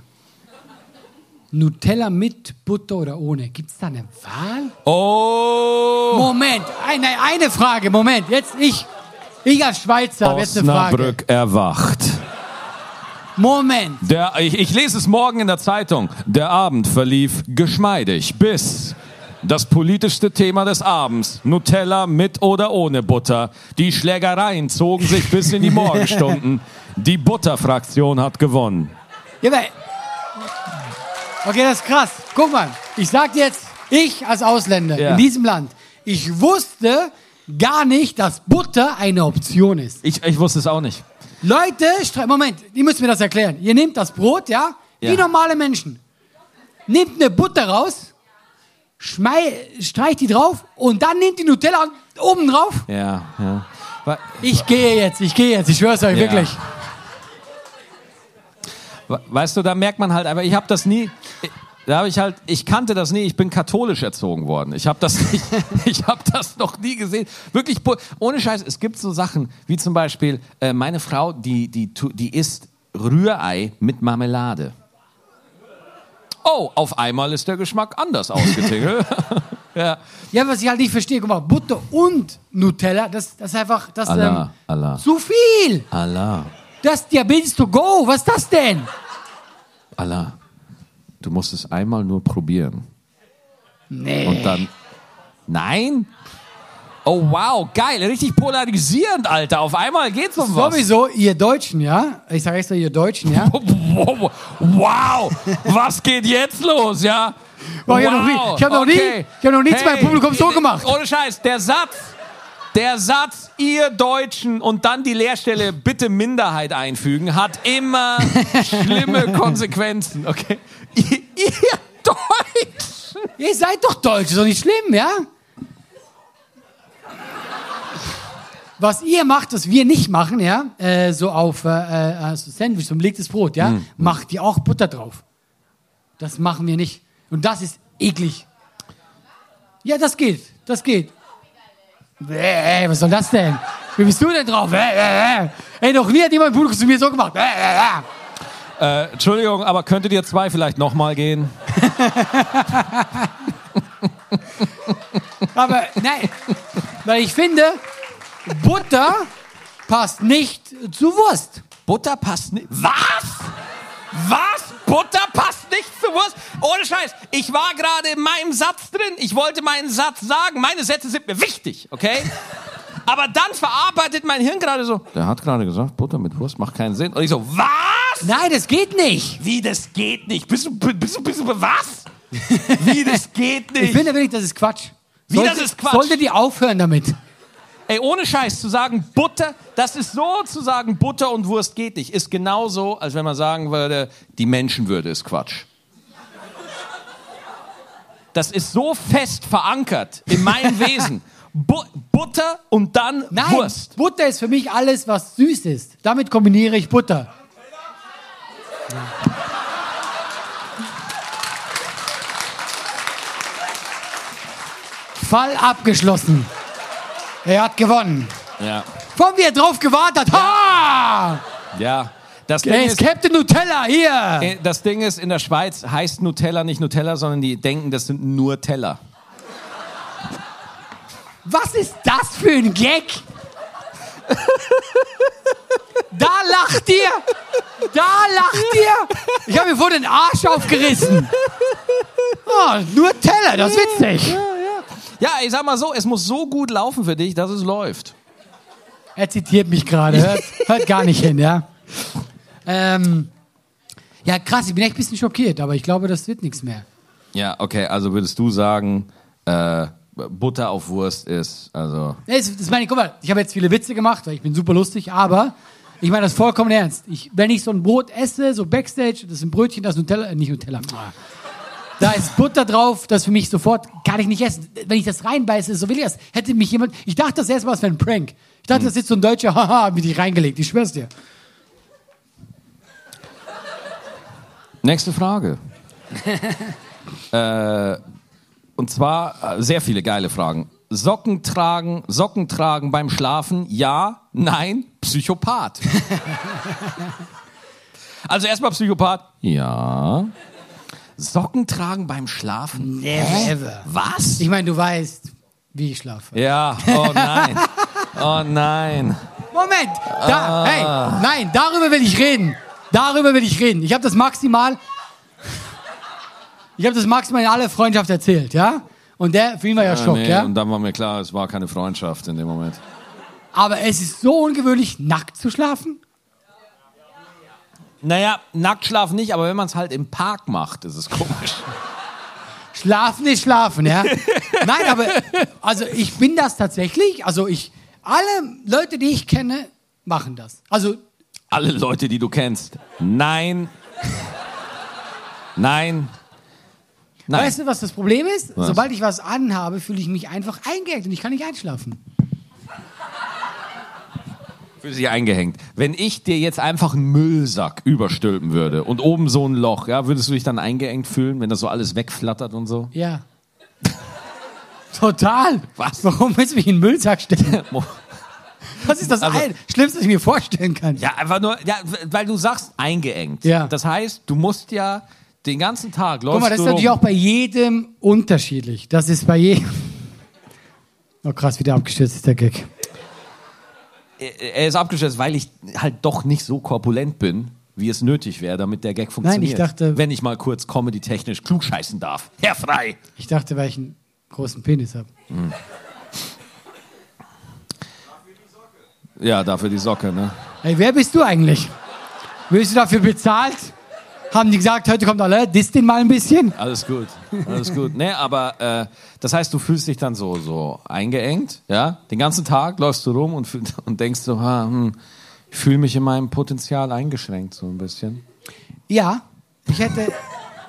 Nutella mit Butter oder ohne? Gibt es da eine Wahl? Oh. Moment, eine, eine Frage, Moment. Jetzt ich, ich als Schweizer habe jetzt eine Frage. Osnabrück erwacht. Moment. Der, ich, ich lese es morgen in der Zeitung. Der Abend verlief geschmeidig bis das politischste Thema des Abends. Nutella mit oder ohne Butter. Die Schlägereien zogen sich bis in die Morgenstunden. [laughs] Die Butterfraktion hat gewonnen. Ja, okay, das ist krass. Guck mal, ich sag dir jetzt, ich als Ausländer Ja. in diesem Land, ich wusste gar nicht, dass Butter eine Option ist. Ich, ich wusste es auch nicht. Leute, Moment, ihr müsst mir das erklären. Ihr nehmt das Brot, ja, wie Ja. normale Menschen. Nehmt eine Butter raus, schmei streicht die drauf und dann nehmt die Nutella oben drauf. Ja, ja. Ich gehe jetzt, ich gehe jetzt, ich schwör's euch Ja. wirklich. We- Weißt du, da merkt man halt, aber ich habe das nie. Da habe ich halt, ich kannte das nie. Ich bin katholisch erzogen worden. Ich habe das [laughs] nicht, ich habe das noch nie gesehen. Wirklich ohne Scheiß. Es gibt so Sachen wie zum Beispiel äh, meine Frau, die die die isst Rührei mit Marmelade. Oh, auf einmal ist der Geschmack anders ausgetingelt. [laughs] ja. Ja, was ich halt nicht verstehe, guck mal, Butter und Nutella, das, das ist einfach, das Allah, ähm, Allah. zu viel. Allah, Das Diabetes to go, was ist das denn? Allah. Du musst es einmal nur probieren. Nee. Und dann. Nein? Oh wow, geil, richtig polarisierend, Alter. Auf einmal geht's um was. Sowieso, ihr Deutschen, ja? Ich sage extra, ihr Deutschen, ja? [laughs] Wow, wow, was geht jetzt los, ja? Boah, ich hab noch nie- ich hab noch nie- ich hab noch nie zu meinem Publikum so gemacht. Ohne Scheiß, der Satz, der Satz, ihr Deutschen und dann die Leerstelle bitte Minderheit einfügen, hat immer schlimme [laughs] Konsequenzen, okay? Ihr, ihr Deutschen. Ihr seid doch Deutsch, ist doch nicht schlimm, ja? Was ihr macht, was wir nicht machen, ja, äh, so auf äh, äh, also Sandwich, so belegtes Brot, ja, macht ihr auch Butter drauf. Das machen wir nicht. Und das ist eklig. Ja, das geht, das geht. Bäh, was soll das denn? Wie bist du denn drauf? Bäh, bäh, bäh. Ey, noch nie hat jemand ein Publikum zu mir so gemacht. Äh, Entschuldigung, aber könntet ihr zwei vielleicht nochmal gehen? [laughs] Aber nein, weil ich finde, Butter passt nicht zu Wurst. Butter passt nicht. Was? Was? Butter passt nicht zur Wurst? Ohne Scheiß. Ich war gerade in meinem Satz drin. Ich wollte meinen Satz sagen. Meine Sätze sind mir wichtig, okay? Aber dann verarbeitet mein Hirn gerade so. Der hat gerade gesagt, Butter mit Wurst macht keinen Sinn. Und ich so, was? Nein, das geht nicht. Wie, das geht nicht? Bist du, bist du, bist du, was? Wie, das geht Ich nicht? finde wirklich, das ist Quatsch. Wie, das ist Quatsch? Sollte die aufhören damit? Ey, ohne Scheiß zu sagen, Butter, das ist so zu sagen, Butter und Wurst geht nicht, ist genauso, als wenn man sagen würde, die Menschenwürde ist Quatsch. Das ist so fest verankert in meinem [laughs] Wesen. Bu Butter und dann Nein, Wurst. Butter ist für mich alles, was süß ist. Damit kombiniere ich Butter. Fall abgeschlossen. Er hat gewonnen. Ja. Von wie er drauf gewartet hat. Ha! Ja. Das Ding, ist Captain Nutella hier. äh, das Ding ist, in der Schweiz heißt Nutella nicht Nutella, sondern die denken, das sind nur Teller. Was ist das für ein Gag? Da lacht ihr! Da lacht ihr! Ich habe mir vor den Arsch aufgerissen. Oh, nur Teller, das ist witzig. Ja, ich sag mal so, es muss so gut laufen für dich, dass es läuft. Er zitiert mich gerade, [laughs] hört, hört gar nicht hin, ja. Ähm, ja, krass, ich bin echt ein bisschen schockiert, aber ich glaube, das wird nichts mehr. Ja, okay, also würdest du sagen, äh, Butter auf Wurst ist, also. Nee, Das, das meine ich, guck mal, ich habe jetzt viele Witze gemacht, weil ich bin super lustig, aber ich meine das vollkommen ernst. Ich, wenn ich so ein Brot esse, so Backstage, das ist ein Brötchen, das ist Nutella, äh, nicht Nutella, da ist Butter drauf, das für mich sofort, kann ich nicht essen. Wenn ich das reinbeiße, so will ich das. Hätte mich jemand, ich dachte das erste Mal, es wäre ein Prank. Ich dachte, das ist so ein deutscher, [laughs] haha, mit dich reingelegt, ich schwör's dir. Nächste Frage. [laughs] äh, Und zwar äh, sehr viele geile Fragen. Socken tragen, Socken tragen beim Schlafen, ja, nein, Psychopath. [laughs] also erstmal Psychopath, ja. Socken tragen beim Schlafen? Never ever. Was? Ich meine, du weißt, wie ich schlafe. Ja, oh nein. Oh nein. Moment, da, hey, nein, darüber will ich reden. Darüber will ich reden. Ich habe das maximal, ich habe das maximal in aller Freundschaft erzählt, ja? Und der, für ihn war ja Schock, nee, ja? Und dann war mir klar, es war keine Freundschaft in dem Moment. Aber es ist so ungewöhnlich, nackt zu schlafen. Naja, nackt schlafen nicht, aber wenn man es halt im Park macht, ist es komisch. Schlafen ist schlafen, ja? Nein, aber, also ich bin das tatsächlich, also ich, alle Leute, die ich kenne, machen das. Also, Alle Leute, die du kennst. Nein. Nein. Nein. weißt du, was das Problem ist? Was? Sobald ich was anhabe, fühle ich mich einfach eingehängt und ich kann nicht einschlafen. Für sie eingehängt. Wenn ich dir jetzt einfach einen Müllsack überstülpen würde und oben so ein Loch, ja, würdest du dich dann eingeengt fühlen, wenn das so alles wegflattert und so? Ja. Total. Was? Warum willst du mich in den Müllsack stellen? [laughs] Das ist das Also- ein, Schlimmste, was ich mir vorstellen kann. Ja, einfach nur, ja, weil du sagst eingeengt. Ja. Das heißt, du musst ja den ganzen Tag läufst Guck mal, das ist natürlich rum. auch bei jedem unterschiedlich. Das ist bei jedem. [laughs] Oh krass, wieder abgestürzt ist der Gag. Er ist abgestürzt, weil ich halt doch nicht so korpulent bin, wie es nötig wäre, damit der Gag funktioniert. ich dachte- Wenn ich mal kurz comedy-technisch klugscheißen darf. Herr Frei! Ich dachte, weil ich einen großen Penis habe. Ja, dafür die Socke, ne? Ey, wer bist du eigentlich? Wirst du dafür bezahlt? Haben die gesagt, heute kommt alle, disst den mal ein bisschen? Alles gut, alles gut. Ne, aber äh, das heißt, du fühlst dich dann so, so eingeengt, ja? Den ganzen Tag läufst du rum und, und denkst so, ha, hm, ich fühle mich in meinem Potenzial eingeschränkt, so ein bisschen. Ja, ich hätte,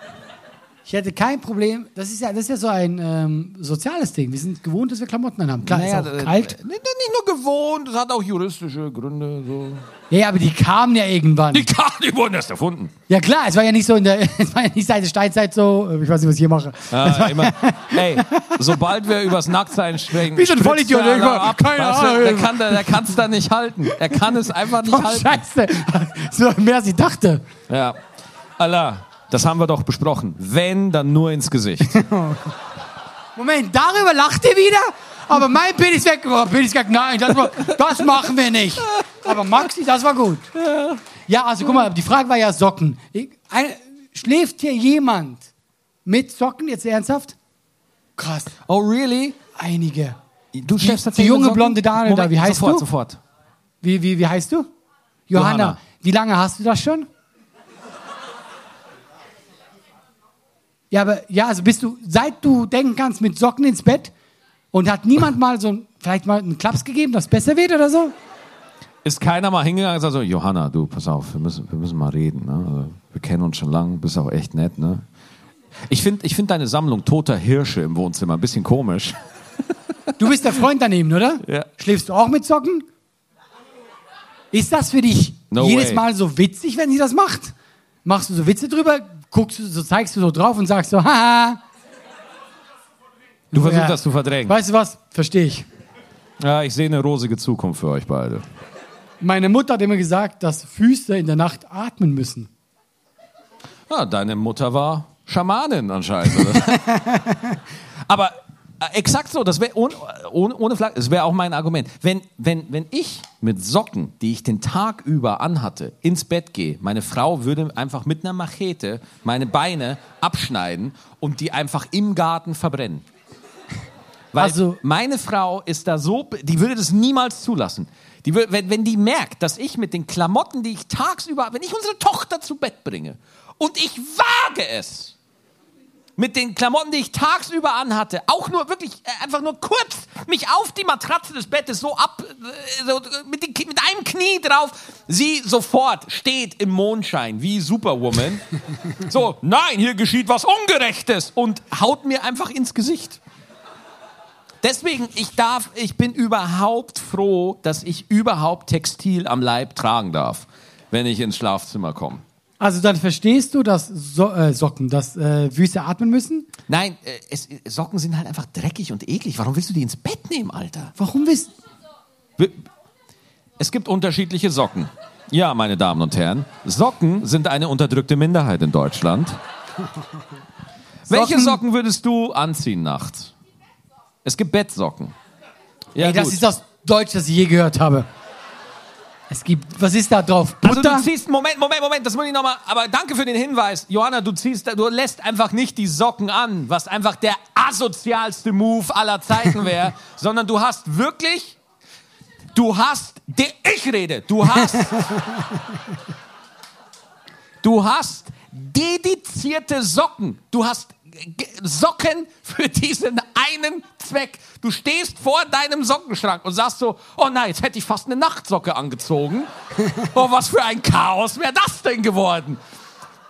[laughs] ich hätte kein Problem. Das ist ja, das ist ja so ein ähm, soziales Ding. Wir sind gewohnt, dass wir Klamotten anhaben. Klar, ist auch äh, kalt. äh, Nicht nur gewohnt, es hat auch juristische Gründe. So. Ja, aber die kamen ja irgendwann. Die Karten, die wurden erst erfunden. Ja klar, es war ja nicht so in der, [laughs] es war ja nicht seit der Steinzeit so, äh, ich weiß nicht, was ich hier mache. Ja, immer, [laughs] ey, sobald wir übers Nacktsein sprechen, Wie so ein Vollidiot, der ab, keine weißt du, Ahnung. Der kann der kann es da nicht halten. Er kann es einfach nicht Oh, halten. scheiße. [laughs] So mehr als ich dachte. Ja. Allah, das haben wir doch besprochen. Wenn, dann nur ins Gesicht. Moment, darüber lacht ihr wieder? Aber mein Penis weg. Oh, Penis weg. Nein, das, war- das machen wir nicht. Aber Maxi, das war gut. Ja, also guck mal, die Frage war ja Socken. Schläft hier jemand mit Socken, jetzt ernsthaft? Krass, Oh, really? einige. Du Die- die junge blonde Dame da, wie heißt sofort, du? Sofort, Wie, wie, wie heißt du? Johanna. Johanna. Wie lange hast du das schon? Ja, aber ja, also bist du, seit du denken kannst, mit Socken ins Bett und hat niemand mal so ein, vielleicht mal einen Klaps gegeben, dass es besser wird oder so? Ist keiner mal hingegangen und gesagt so, Johanna, du, pass auf, wir müssen, wir müssen mal reden. Ne? Also, wir kennen uns schon lange, bist auch echt nett. Ne? Ich finde ich find deine Sammlung toter Hirsche im Wohnzimmer ein bisschen komisch. [laughs] Du bist der Freund daneben, oder? Ja. Schläfst du auch mit Socken? Ist das für dich No jedes way. Mal so witzig, wenn sie das macht? Machst du so Witze drüber? Guckst du, so zeigst du so drauf und sagst so, haha. Du versuchst Ja. das zu verdrängen. Weißt du was? Verstehe ich. Ja, ich sehe eine rosige Zukunft für euch beide. Meine Mutter hat immer gesagt, dass Füße in der Nacht atmen müssen. Ja, deine Mutter war Schamanin anscheinend. Oder? [laughs] Aber äh, exakt so, das wäre ohne, ohne, ohne Flagge, das wäre auch mein Argument. Wenn, wenn, wenn ich mit Socken, die ich den Tag über anhatte, ins Bett gehe, meine Frau würde einfach mit einer Machete meine Beine abschneiden und die einfach im Garten verbrennen. Weil Also- meine Frau ist da so, die würde das niemals zulassen. Die wenn, wenn die merkt, dass ich mit den Klamotten, die ich tagsüber, wenn ich unsere Tochter zu Bett bringe und ich wage es, mit den Klamotten, die ich tagsüber anhatte, auch nur wirklich äh, einfach nur kurz mich auf die Matratze des Bettes so ab, äh, so, äh, mit, den, mit einem Knie drauf, sie sofort steht im Mondschein wie Superwoman. So, nein, hier geschieht was Ungerechtes und haut mir einfach ins Gesicht. Deswegen, ich darf, ich bin überhaupt froh, dass ich überhaupt Textil am Leib tragen darf, wenn ich ins Schlafzimmer komme. Also dann verstehst du, dass so äh, Socken, dass äh, Füße atmen müssen? Nein, äh, es, Socken sind halt einfach dreckig und eklig. Warum willst du die ins Bett nehmen, Alter? Warum bist Es gibt unterschiedliche Socken. Ja, meine Damen und Herren, Socken sind eine unterdrückte Minderheit in Deutschland. [laughs] Welche Socken würdest du anziehen nachts? Es gibt Bettsocken. Ja, Ey, das gut. ist das Deutsch, das ich je gehört habe. Es gibt, was ist da drauf? Also Butter? du ziehst, Moment, Moment, Moment, das muss ich nochmal, aber danke für den Hinweis. Johanna, du ziehst, du lässt einfach nicht die Socken an, was einfach der asozialste Move aller Zeiten [laughs] wäre, sondern du hast wirklich, du hast, de, ich rede, du hast, [laughs] du hast dedizierte Socken. Du hast Socken für diesen einen Zweck. Du stehst vor deinem Sockenschrank und sagst so, oh nein, jetzt hätte ich fast eine Nachtsocke angezogen. [laughs] Oh, was für ein Chaos wäre das denn geworden?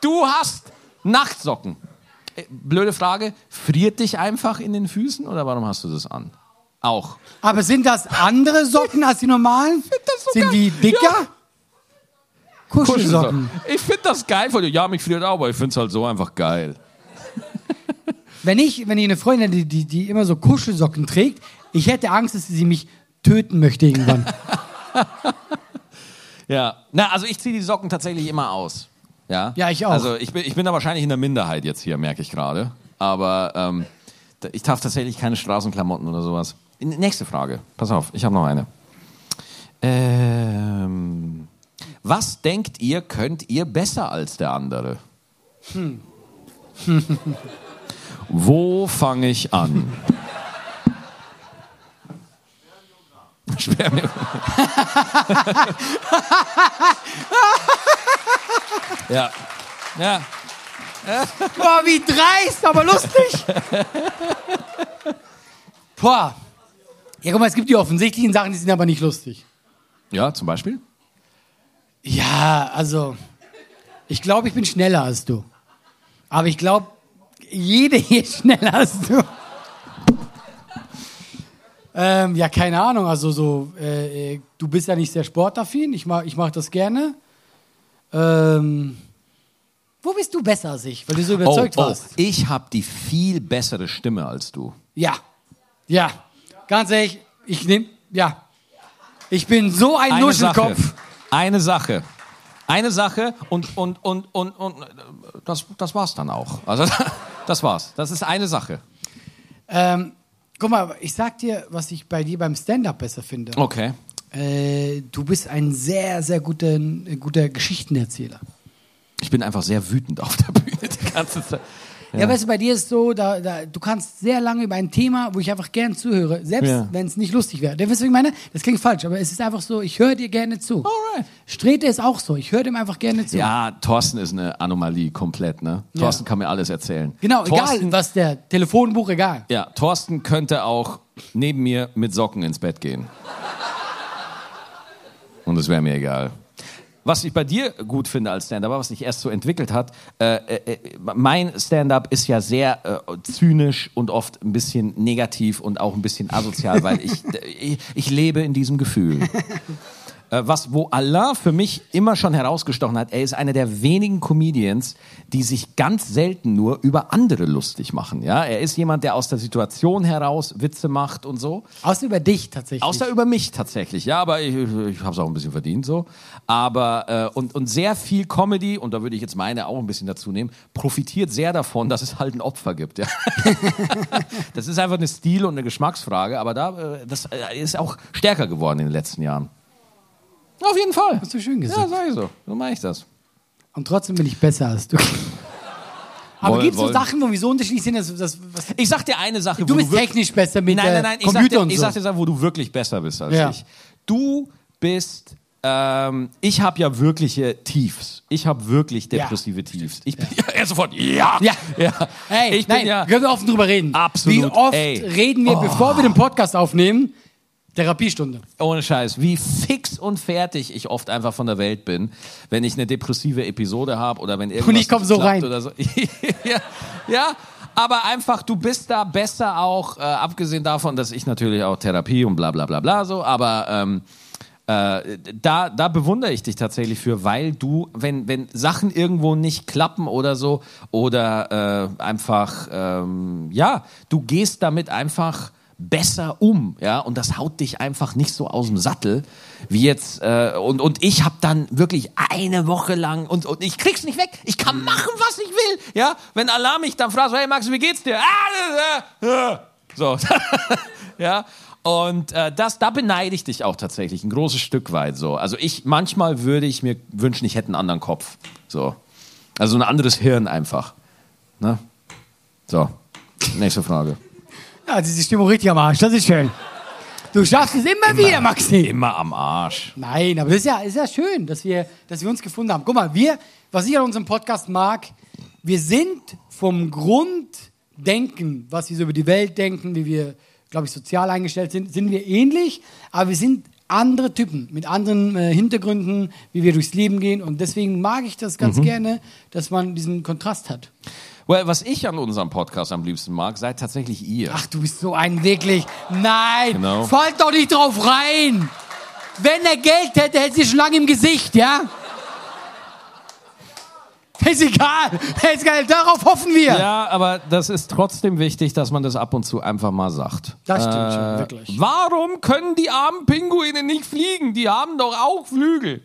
Du hast Nachtsocken. Äh, Blöde Frage, friert dich einfach in den Füßen oder warum hast du das an? Auch. Aber sind das andere Socken als die normalen? so sind geil. die dicker? Kuschelsocken. Ich finde das geil von dir. Ja, mich friert auch, aber ich finde es halt so einfach geil. Wenn ich, wenn ich eine Freundin hätte, die, die, die immer so Kuschelsocken trägt, ich hätte Angst, dass sie mich töten möchte irgendwann. [laughs] Ja, na, also ich ziehe die Socken tatsächlich immer aus. Ja, Ja, ich auch. Also ich bin, ich bin da wahrscheinlich in der Minderheit jetzt hier, merke ich gerade. Aber ähm, ich darf tatsächlich keine Straßenklamotten oder sowas. Nächste Frage. Pass auf, ich habe noch eine. Ähm, was denkt ihr, könnt ihr besser als der andere? Hm. [laughs] Wo fange ich an? Spermien. [laughs] ja. Ja. Boah, wie dreist, aber lustig. Boah. Ja, guck mal, es gibt die offensichtlichen Sachen, die sind aber nicht lustig. Ja, zum Beispiel? Ja, also, ich glaube, ich bin schneller als du. Aber ich glaube, jede hier schneller als du. Ähm, ja, keine Ahnung. Also so, äh, äh, du bist ja nicht sehr sportaffin. Ich mach, ich mach das gerne. Ähm, wo bist du besser als ich? Weil du so überzeugt oh, oh, warst. ich habe die viel bessere Stimme als du. Ja, ja. Ganz ehrlich, ich nehme, ja. Ich bin so ein Eine Nuschelkopf. Sache. Eine Sache. Eine Sache und, und, und, und, und das, das war's dann auch. Also, das war's. Das ist eine Sache. Ähm, guck mal, ich sag dir, was ich bei dir beim Stand-up besser finde. Okay. Äh, du bist ein sehr, sehr guter, äh, guter Geschichtenerzähler. Ich bin einfach sehr wütend auf der Bühne die ganze Zeit. Ja, weißt du, bei dir ist so, da, da, du kannst sehr lange über ein Thema, wo ich einfach gern zuhöre, selbst Ja. wenn es nicht lustig wäre. Weißt du, was ich meine? Das klingt falsch, aber es ist einfach so, ich höre dir gerne zu. Alright. Strete ist auch so, ich höre dem einfach gerne zu. Ja, Thorsten ist eine Anomalie komplett, ne? Thorsten kann mir alles erzählen. Genau, Thorsten, egal, was der Telefonbuch, egal. Ja, Thorsten könnte auch neben mir mit Socken ins Bett gehen. Und es wäre mir egal. Was ich bei dir gut finde als Stand-Up, was sich erst so entwickelt hat, äh, äh, äh, mein Stand-Up ist ja sehr äh, zynisch und oft ein bisschen negativ und auch ein bisschen asozial, weil ich, [laughs] ich, ich lebe in diesem Gefühl. [laughs] Äh, was, wo Allah für mich immer schon herausgestochen hat, er ist einer der wenigen Comedians, die sich ganz selten nur über andere lustig machen. Ja, er ist jemand, der aus der Situation heraus Witze macht und so. Außer über dich tatsächlich. Außer über mich tatsächlich, ja, aber ich, ich habe es auch ein bisschen verdient so. Aber äh, und, und sehr viel Comedy, und da würde ich jetzt meine auch ein bisschen dazu nehmen, profitiert sehr davon, dass es halt ein Opfer gibt. Ja. [laughs] das ist einfach eine Stil- und eine Geschmacksfrage, aber da äh, das äh, ist auch stärker geworden in den letzten Jahren. Auf jeden Fall. Hast du schön Ja, gesagt. sag ich so. So mache ich das. Und trotzdem bin ich besser als du. [laughs] Aber gibt es so Sachen, wo wir so unterschiedlich sind? Dass, dass, was, Ich sag dir eine Sache, du wo bist technisch besser mit Nein, nein, nein, ich sag, Computer dir, und ich so. sag dir, wo du wirklich besser bist als Ja. ich. Du bist, ähm, ich habe ja wirkliche Tiefs. Ich habe wirklich Ja. depressive Tiefs. Ich bin ja. [laughs] er sofort, ja. Ja. ja. Hey, ich bin nein, ja, können wir offen drüber reden. Absolut, Wie oft ey. reden wir, bevor wir den Podcast aufnehmen, Therapiestunde. ohne Scheiß, wie fix und fertig ich oft einfach von der Welt bin, wenn ich eine depressive Episode habe oder wenn irgendwas Und ich komm nicht so rein. Oder so. [laughs] ja, ja, aber einfach, du bist da besser auch, äh, abgesehen davon, dass ich natürlich auch Therapie und bla bla bla bla so, aber ähm, Äh, da, da bewundere ich dich tatsächlich für, weil du, wenn, wenn Sachen irgendwo nicht klappen oder so, oder äh, einfach, ähm, ja, du gehst damit einfach besser um, ja, und das haut dich einfach nicht so aus dem Sattel, wie jetzt, äh, und, und ich habe dann wirklich eine Woche lang, und, und ich krieg's nicht weg, ich kann machen, was ich will, ja, wenn Alarm mich dann fragt, hey Max, wie geht's dir? Ah, äh, äh. So, [laughs] ja, und äh, das, da beneide ich dich auch tatsächlich, ein großes Stück weit so. Also ich, manchmal würde ich mir wünschen, ich hätte einen anderen Kopf, so. Also ein anderes Hirn einfach, ne? So, nächste Frage. Ja, das ist die Stimmung richtig am Arsch. Das ist schön. Du schaffst es immer, wieder, Maxi. Immer am Arsch. Nein, aber das ist ja, ist ja schön, dass wir, dass wir uns gefunden haben. Guck mal, wir, was ich an unserem Podcast mag, wir sind vom Grunddenken, was wir so über die Welt denken, wie wir, glaube ich, sozial eingestellt sind, sind wir ähnlich, aber wir sind andere Typen mit anderen äh, Hintergründen, wie wir durchs Leben gehen. Und deswegen mag ich das ganz gerne, dass man diesen Kontrast hat. Well, was ich an unserem Podcast am liebsten mag, seid tatsächlich ihr. Ach, du bist so ein wirklich. Nein, Genau. fallt doch nicht drauf rein. Wenn er Geld hätte, hätte sie schon lange im Gesicht, ja? Ist egal. Ist egal. Darauf hoffen wir. Ja, aber das ist trotzdem wichtig, dass man das ab und zu einfach mal sagt. Das stimmt schon, wirklich. Warum können die armen Pinguine nicht fliegen? Die haben doch auch Flügel.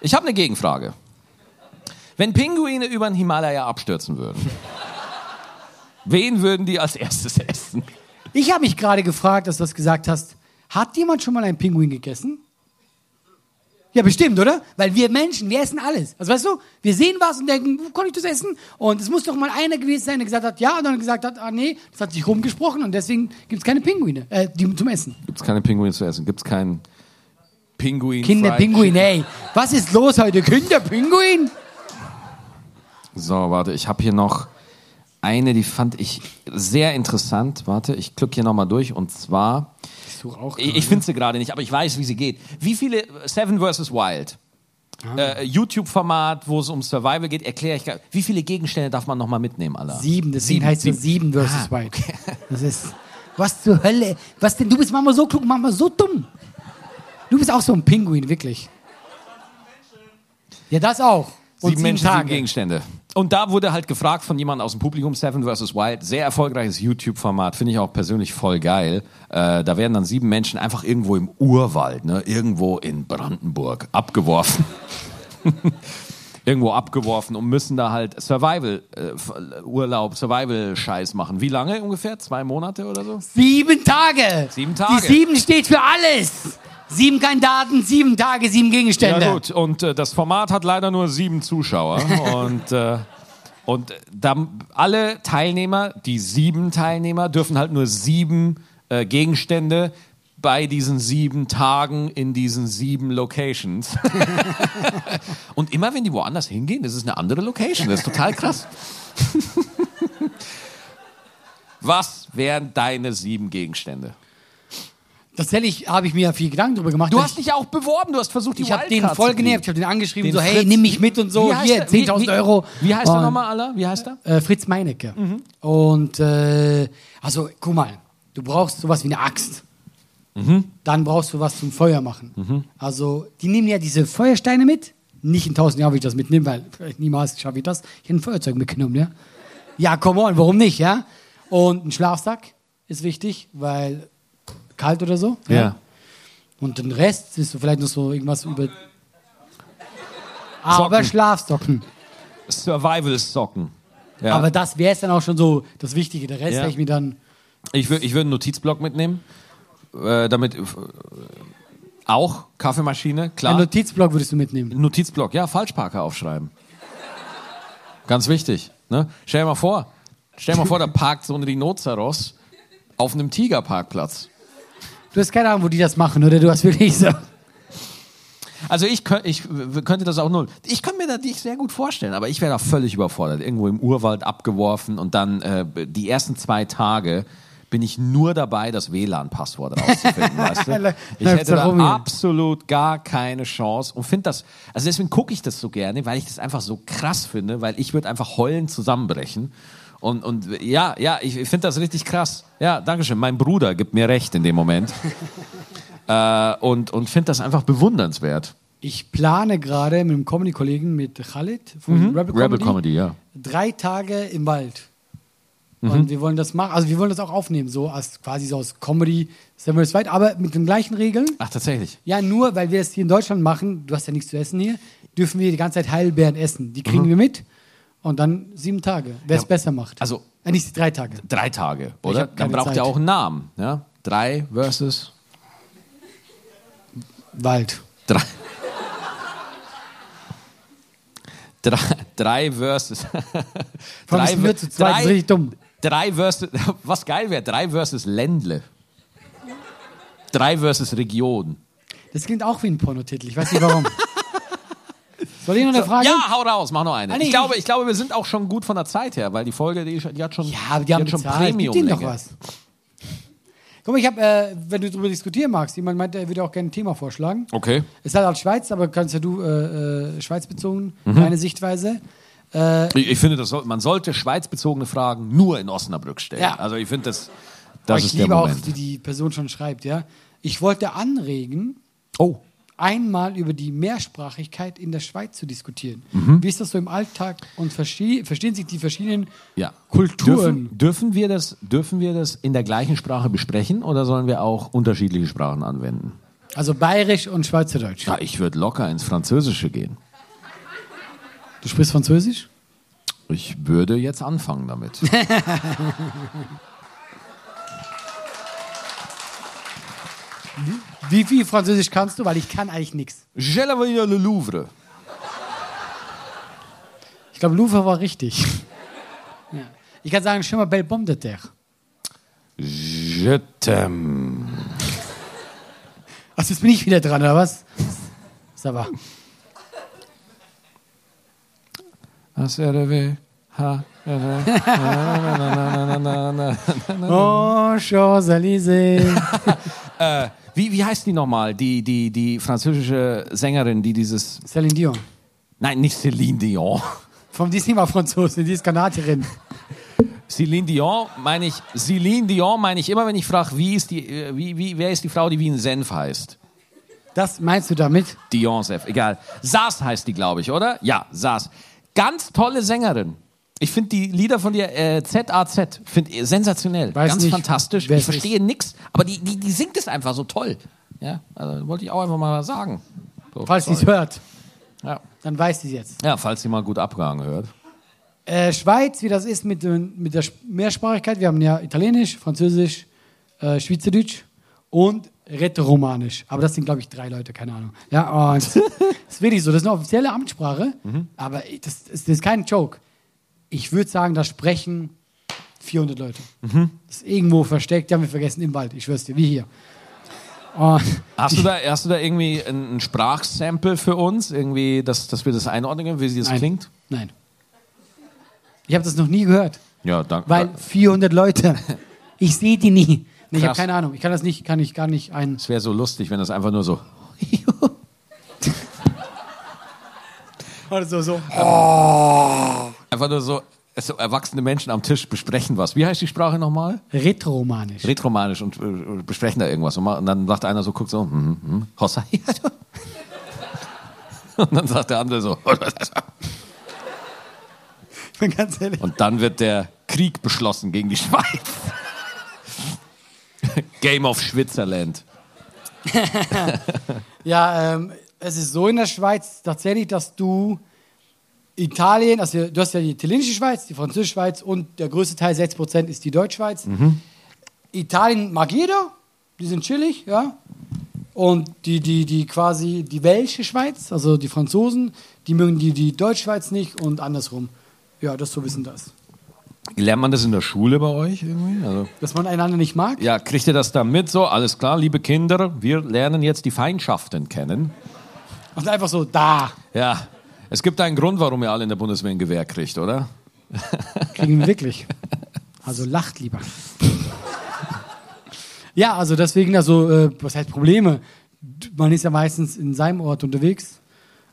Ich habe eine Gegenfrage. Wenn Pinguine über den Himalaya abstürzen würden, wen würden die als erstes essen? Ich habe mich gerade gefragt, dass du das gesagt hast. Hat jemand schon mal einen Pinguin gegessen? Ja, bestimmt, oder? Weil wir Menschen, wir essen alles. Also weißt du, wir sehen was und denken, wo kann ich das essen? Und es muss doch mal einer gewesen sein, der gesagt hat, ja, und dann gesagt hat, ah nee, das hat sich rumgesprochen und deswegen gibt es keine Pinguine, äh, die zum Essen. Gibt es keine Pinguine zu essen? Gibt es keinen Pinguin? Kinderpinguin, ey. Was ist los heute? Kinderpinguin? So, warte, ich habe hier noch eine, die fand ich sehr interessant. Warte, ich klicke hier nochmal durch und zwar, auch ich, ich finde sie gerade nicht, aber ich weiß, wie sie geht. Wie viele, Seven vs. Wild, äh, YouTube-Format, wo es um Survival geht, erkläre ich, wie viele Gegenstände darf man nochmal mitnehmen, Alter? Sieben, deswegen Sieben, heißt es sieben. sieben versus Ah, White. Das ist, was zur Hölle? Was denn? Du bist manchmal so klug, manchmal so dumm. Du bist auch so ein Pinguin, wirklich. Ja, das auch. Und Sieben Menschen, sieben Tage. Gegenstände. Und da wurde halt gefragt von jemandem aus dem Publikum, Seven vs. Wild, sehr erfolgreiches YouTube-Format, finde ich auch persönlich voll geil. Äh, da werden dann sieben Menschen einfach irgendwo im Urwald, ne, irgendwo in Brandenburg, abgeworfen. [laughs] irgendwo abgeworfen und müssen da halt Survival, äh, Survival-Scheiß machen. Wie lange ungefähr? Zwei Monate oder so? Sieben Tage. Sieben Tage. Die sieben steht für alles. Sieben Kandidaten, sieben Tage, sieben Gegenstände. Ja gut, und äh, das Format hat leider nur sieben Zuschauer. [laughs] und äh, und da, alle Teilnehmer, die sieben Teilnehmer, dürfen halt nur sieben äh, Gegenstände bei diesen sieben Tagen in diesen sieben Locations. [laughs] und immer wenn die woanders hingehen, das ist eine andere Location. Das ist total krass. [laughs] Was wären deine sieben Gegenstände? Tatsächlich habe ich mir ja viel Gedanken darüber gemacht. Du hast dich auch beworben, du hast versucht, die ich habe den voll genervt. Ich habe den angeschrieben, Den so, hey, Fritz- nimm mich mit und so. Hier, der? Wie- 10.000 wie- Euro. Wie heißt der Und- nochmal, Aller? Wie heißt er? Äh, Fritz Meinecke. Mhm. Und äh, also guck mal, du brauchst sowas wie eine Axt. Mhm. Dann brauchst du was zum Feuer machen. Also die nehmen ja diese Feuersteine mit. Nicht in tausend Jahren will ich das mitnehmen, weil vielleicht [laughs] niemals schaffe ich das. Ich habe ein Feuerzeug mitgenommen, ja. Ja, come on, warum nicht, ja? Und ein Schlafsack ist wichtig, weil kalt oder so. Und den Rest ist vielleicht noch so irgendwas über. Aber Socken. Schlafsocken. Survival-Socken. Ja. Aber das wäre es dann auch schon so das Wichtige. Der Rest Ja. hätte ich mir dann. Ich würde ich würd einen Notizblock mitnehmen. Äh, damit äh, auch Kaffeemaschine, klar. Einen Notizblock würdest du mitnehmen. Notizblock, ja, Falschparker aufschreiben. Ganz wichtig. Ne? Stell dir mal vor, stell dir mal vor, da parkt so ein Rhinoceros auf einem Tigerparkplatz. Du hast keine Ahnung, wo die das machen, oder? Du hast wirklich so. Also ich, könnt, ich könnte das auch null. Ich könnte mir das nicht sehr gut vorstellen, aber ich wäre da völlig überfordert. Irgendwo im Urwald abgeworfen und dann äh, die ersten zwei Tage bin ich nur dabei, das WLAN-Passwort rauszufinden, [laughs] weißt du? Ich hätte da absolut gar keine Chance und finde das, also deswegen gucke ich das so gerne, weil ich das einfach so krass finde, weil ich würde einfach heulend zusammenbrechen. Und, und ja, ja, ich finde das richtig krass. Ja, danke schön. Mein Bruder gibt mir recht in dem Moment. [laughs] Äh, und und finde das einfach bewundernswert. Ich plane gerade mit einem Comedy-Kollegen, mit Khalid von Rebel, Comedy, Mhm. Rebel Comedy, ja. drei Tage im Wald. Mhm. Und wir wollen das machen, also wir wollen das auch aufnehmen, so als quasi so aus Comedy, Samuel Weit, aber mit den gleichen Regeln. Ach, tatsächlich. Ja, nur weil wir es hier in Deutschland machen, du hast ja nichts zu essen hier, dürfen wir die ganze Zeit Heilbeeren essen. Die kriegen wir mit und dann sieben Tage, wer es. Ja, besser macht. also- äh, nicht drei Tage. Drei Tage, oder? Dann braucht Zeit. ihr auch einen Namen. Ja? Drei versus Wald. drei. Drei, drei versus. Sind wir zu zweit, das ist richtig dumm. Drei versus. [laughs] Was geil wäre, drei versus Ländle. Drei versus Region. Das klingt auch wie ein Pornotitel, ich weiß nicht warum. [laughs] Soll ich noch eine Frage? Ja, hau raus, mach noch eine. Ah, nee, ich, glaube, ich- ich glaube, wir sind auch schon gut von der Zeit her, weil die Folge, die, die hat schon, Ja, aber die haben hat schon. Gib Premium. denen doch was. Guck mal, ich habe, äh, wenn du darüber diskutieren magst, jemand meinte, er würde auch gerne ein Thema vorschlagen. Okay. Ist halt als Schweiz, aber kannst ja du äh, äh, Schweiz bezogen, Mhm. deine Sichtweise. Ich, ich finde, das soll, man sollte schweizbezogene Fragen nur in Osnabrück stellen. Ja. Also ich finde, das, das ich ist der liebe auch, Moment. wie die Person schon schreibt, ja. Ich wollte anregen, oh. Einmal über die Mehrsprachigkeit in der Schweiz zu diskutieren. Mhm. Wie ist das so im Alltag und versteh, verstehen sich die verschiedenen Ja. Kulturen? Dürfen, dürfen, wir das, dürfen wir das in der gleichen Sprache besprechen oder sollen wir auch unterschiedliche Sprachen anwenden? Also Bayerisch und Schweizerdeutsch. Ja, ich würde locker ins Französische gehen. Du sprichst Französisch? Ich würde jetzt anfangen damit. [laughs] Wie viel Französisch kannst du? Weil ich kann eigentlich nichts. Je la voyais le Louvre. Ich glaube, Louvre war richtig. [laughs] ja. Ich kann sagen, schon mal Belle Pomme de Terre. Je t'aime. Ach, jetzt bin ich wieder dran, oder was? ACRW. Ha. Oh, Champs-Élysées. Äh, [laughs] wie, wie heißt die nochmal? Die, die, die französische Sängerin, die dieses. Céline Dion. Nein, nicht Céline Dion. Vom Disney war Franzosin, die ist Kanadierin. Celine Dion meine ich, Celine Dion meine ich immer, wenn ich frage, wie ist die, äh, wie, wie, wer ist die Frau, die wie ein Senf heißt? Das meinst du damit? Dion Senf, egal. Saas heißt die, glaube ich, oder? Ja, Saas. Ganz tolle Sängerin. Ich finde die Lieder von dir, äh, ZAZ, finde sensationell. Weiß Ganz nicht, fantastisch. Ich verstehe nix, aber die, die, die singt es einfach so toll. Ja, also wollte ich auch einfach mal sagen. So, Falls sie es hört, Ja. dann weiß sie es jetzt. ja, falls sie mal gut abgehangen hört. Äh, Schweiz, wie das ist mit, mit der Sp- Mehrsprachigkeit. Wir haben ja Italienisch, Französisch, äh, Schweizerdeutsch und Rätoromanisch. Aber das sind, glaube ich, drei Leute, keine Ahnung. Ja, und [laughs] das ist wirklich so. Das ist eine offizielle Amtssprache, aber das, das, das ist kein Joke. Ich würde sagen, da sprechen 400 Leute. Das ist irgendwo versteckt, die haben wir vergessen im Wald. Ich schwör's dir, wie hier. Und Hast du da, hast du da irgendwie ein, ein Sprachsample für uns? Irgendwie, dass, dass wir das einordnen können, wie sie das Nein. klingt? Nein. Ich habe das noch nie gehört. Ja, danke. Weil 400 Leute. [laughs] Ich sehe die nie. Nee, ich habe keine Ahnung. Ich kann das nicht, kann ich gar nicht ein. Es wäre so lustig, wenn das einfach nur so. [laughs] [laughs] Oder so, so. Einfach nur so, so erwachsene Menschen am Tisch besprechen was. Wie heißt die Sprache nochmal? Retromanisch. Retromanisch und äh, besprechen da irgendwas. Und, mal- und dann sagt einer so, guckt so, hm, hm, Hossa. [laughs] Und dann sagt der andere so. Ich [laughs] bin ganz ehrlich. Und dann wird der Krieg beschlossen gegen die Schweiz. [laughs] Game of Schwitzerland. Ja, ähm, es ist so in der Schweiz tatsächlich, dass du Italien, also du hast ja die italienische Schweiz, die französische Schweiz und der größte Teil, 6%, ist die Deutschschweiz. Italien mag jeder, die sind chillig, ja. Und die, die, die quasi die welsche Schweiz, also die Franzosen, die mögen die, die Deutschschweiz nicht und andersrum. Ja, das so wissen das. Lernt man das in der Schule bei euch irgendwie? Also, Dass man einander nicht mag? ja, kriegt ihr das da mit? So, alles klar, liebe Kinder, wir lernen jetzt die Feindschaften kennen. Und einfach so, da, Ja, es gibt einen Grund, warum ihr alle in der Bundeswehr ein Gewehr kriegt, oder? [laughs] kriegen wir wirklich. Also lacht lieber. Ja, also deswegen, also, äh, was heißt Probleme? Man ist ja meistens in seinem Ort unterwegs.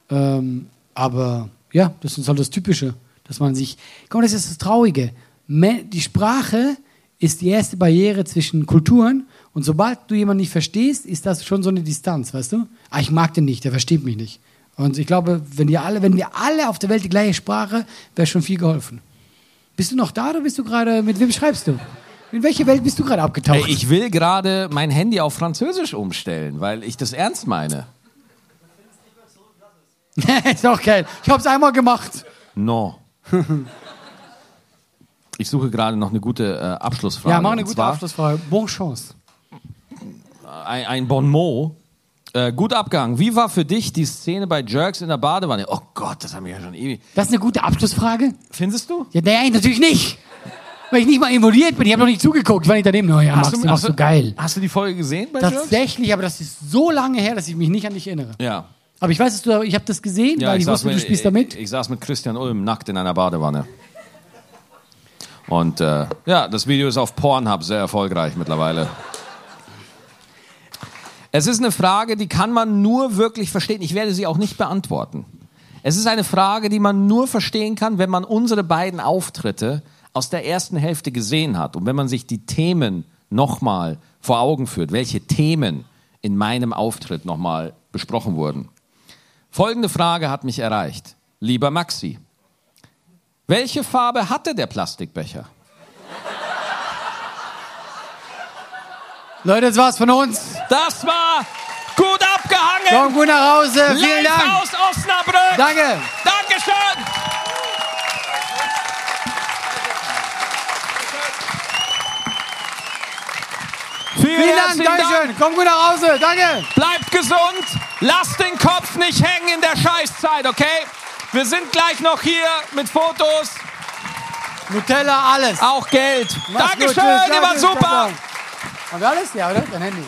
Ähm, aber ja, das ist halt das Typische, dass man sich. Mal, das ist das Traurige. Die Sprache ist die erste Barriere zwischen Kulturen Und sobald du jemanden nicht verstehst, ist das schon so eine Distanz, weißt du? Ah, ich mag den nicht, der versteht mich nicht. Und ich glaube, wenn wir alle, wenn wir alle auf der Welt die gleiche Sprache, wäre schon viel geholfen. Bist du noch da oder bist du gerade, mit wem schreibst du? In welche Welt bist du gerade abgetaucht? Ich will gerade mein Handy auf Französisch umstellen, weil ich das ernst meine. [laughs] ist auch geil. Ich habe es einmal gemacht. No. [laughs] Ich suche gerade noch eine gute äh, Abschlussfrage. Ja, mach eine gute Abschlussfrage. Bonne Chance. Ein, ein Bon mot. Äh, gut abgehangen. Wie war für dich die Szene bei Jerks in der Badewanne? Oh Gott, das haben wir ja schon ewig. Das ist eine gute Abschlussfrage? Findest du? Ja, nein, natürlich nicht. Weil ich nicht mal involviert bin. Ich habe noch nicht zugeguckt. Ich war nicht daneben. Oh ja, machst du, machst du geil. Hast du die Folge gesehen bei Jerks? Tatsächlich, aber das ist so lange her, dass ich mich nicht an dich erinnere. Ja. Aber ich weiß, dass du, ich habe das gesehen, weil ich, saß wusste, du mit- spielst da mit. Ich, ich saß mit Christian Ulm nackt in einer Badewanne. Und äh, ja, das Video ist auf Pornhub sehr erfolgreich mittlerweile. Es ist eine Frage, die kann man nur wirklich verstehen. Ich werde sie auch nicht beantworten. Es ist eine Frage, die man nur verstehen kann, wenn man unsere beiden Auftritte aus der ersten Hälfte gesehen hat und wenn man sich die Themen nochmal vor Augen führt, welche Themen in meinem Auftritt nochmal besprochen wurden. Folgende Frage hat mich erreicht. Lieber Maxi, welche Farbe hatte der Plastikbecher? Leute, das war's von uns. Das war gut abgehangen. Komm gut nach Hause. Vielen Live Dank. aus Osnabrück. Danke. Dankeschön. Vielen, Vielen Dank. herzlichen Dank. Dankeschön. Komm gut nach Hause. Danke. Bleibt gesund. Lasst den Kopf nicht hängen in der Scheißzeit, okay? Wir sind gleich noch hier mit Fotos, Nutella, alles. auch Geld. Mach's Dankeschön, gut. Ihr wart super. Haben wir alles? Ja, oder? Dein Handy.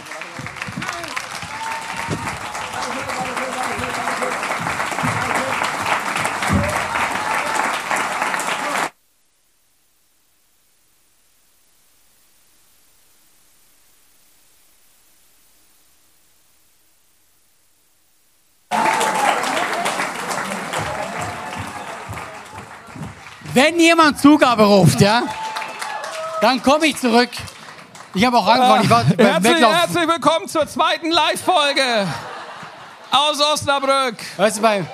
Wenn jemand Zugabe ruft, ja, dann komme ich zurück. Ich habe auch angefangen. Ich war beim Herzlich, herzlich willkommen zur zweiten Live-Folge aus Osnabrück. Weißt du, bei.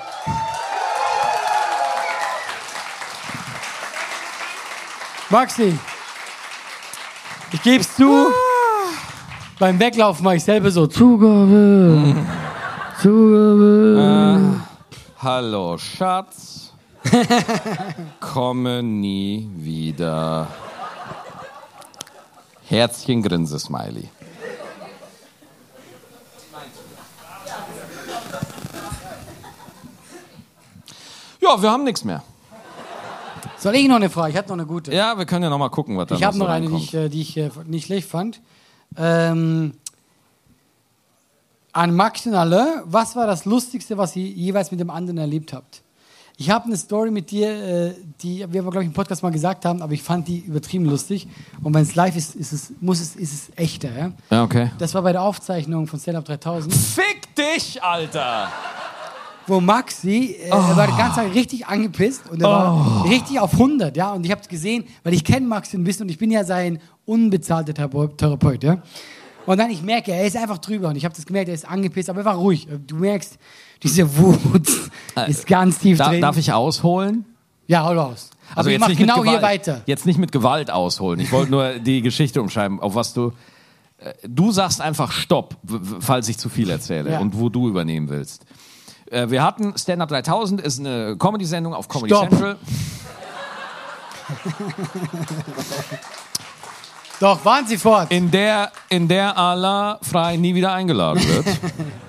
Maxi, ich gebe es zu. Beim Weglaufen mache ich selber so Zugabe. Zugabe. Hallo, Schatz. [laughs] Komme nie wieder. Herzchen Grinse Smiley. Ja, wir haben nichts mehr. Soll ich noch eine Frage? Ich hatte noch eine gute. Ja, wir können ja noch mal gucken, was da ich habe noch eine, die ich, äh, die ich äh, nicht schlecht fand. Ähm, an Max und alle, was war das Lustigste, was ihr jeweils mit dem anderen erlebt habt? Ich habe eine Story mit dir, äh, die wir, glaube ich, im Podcast mal gesagt haben, aber ich fand die übertrieben lustig. Und wenn es live ist, ist es, muss es, ist es echter. Ja? Ja, okay. Das war bei der Aufzeichnung von Stand Up 3000, Fick dich, Alter! wo Maxi, äh, er Oh. war die ganze Zeit richtig angepisst und er war richtig auf 100. Ja? Und ich habe es gesehen, weil ich kenne Maxi ein bisschen und ich bin ja sein unbezahlter Therapeut. Therapeut ja? Und dann, ich merke, er ist einfach drüber und ich habe das gemerkt, er ist angepisst, aber er war ruhig. Du merkst, diese Wut ist ganz tief Äh, Da, drin. darf ich ausholen? Ja, hau. Aber Also ich jetzt mach nicht mit genau hier Gewalt. weiter. Jetzt nicht mit Gewalt ausholen. Ich wollte nur die Geschichte umschreiben, auf was du. äh, Du sagst einfach Stopp, falls ich zu viel erzähle Ja. und wo du übernehmen willst. Äh, Wir hatten Stand Up 3000, ist eine Comedy-Sendung auf Comedy Stopp. Central. [laughs] Doch, waren Sie fort. in der, in der Allah frei nie wieder eingeladen wird.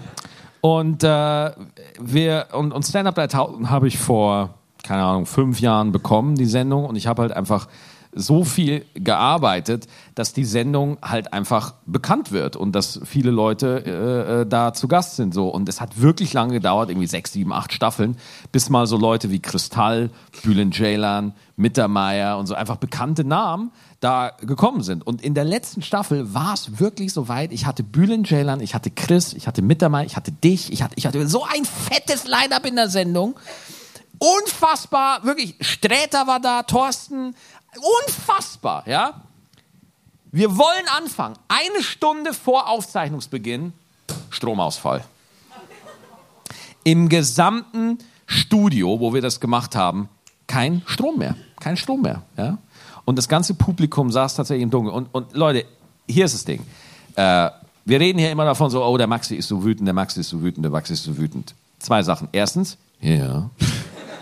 [laughs] und äh, wir und, und Stand Up 3000 habe ich vor keine Ahnung fünf Jahren bekommen die Sendung und ich habe halt einfach so viel gearbeitet, dass die Sendung halt einfach bekannt wird und dass viele Leute äh, äh, da zu Gast sind so und es hat wirklich lange gedauert, irgendwie sechs, sieben, acht Staffeln, bis mal so Leute wie Kristall, Bülent Ceylan, Mittermeier und so einfach bekannte Namen da gekommen sind. Und in der letzten Staffel war es wirklich so weit. Ich hatte Bülent Ceylan, ich hatte Chris, ich hatte Mittermeier, ich hatte dich, ich hatte, ich hatte so ein fettes Line-Up in der Sendung. Unfassbar, wirklich. Sträter war da, Thorsten. Unfassbar, ja. Wir wollen anfangen. Eine Stunde vor Aufzeichnungsbeginn, Stromausfall. Im gesamten Studio, wo wir das gemacht haben, kein Strom mehr. Kein Strom mehr. Ja? Und das ganze Publikum saß tatsächlich im Dunkeln. Und, und Leute, hier ist das Ding. Äh, wir reden hier immer davon so, oh, der Maxi ist so wütend, der Maxi ist so wütend, der Maxi ist so wütend. Zwei Sachen. Erstens, ja.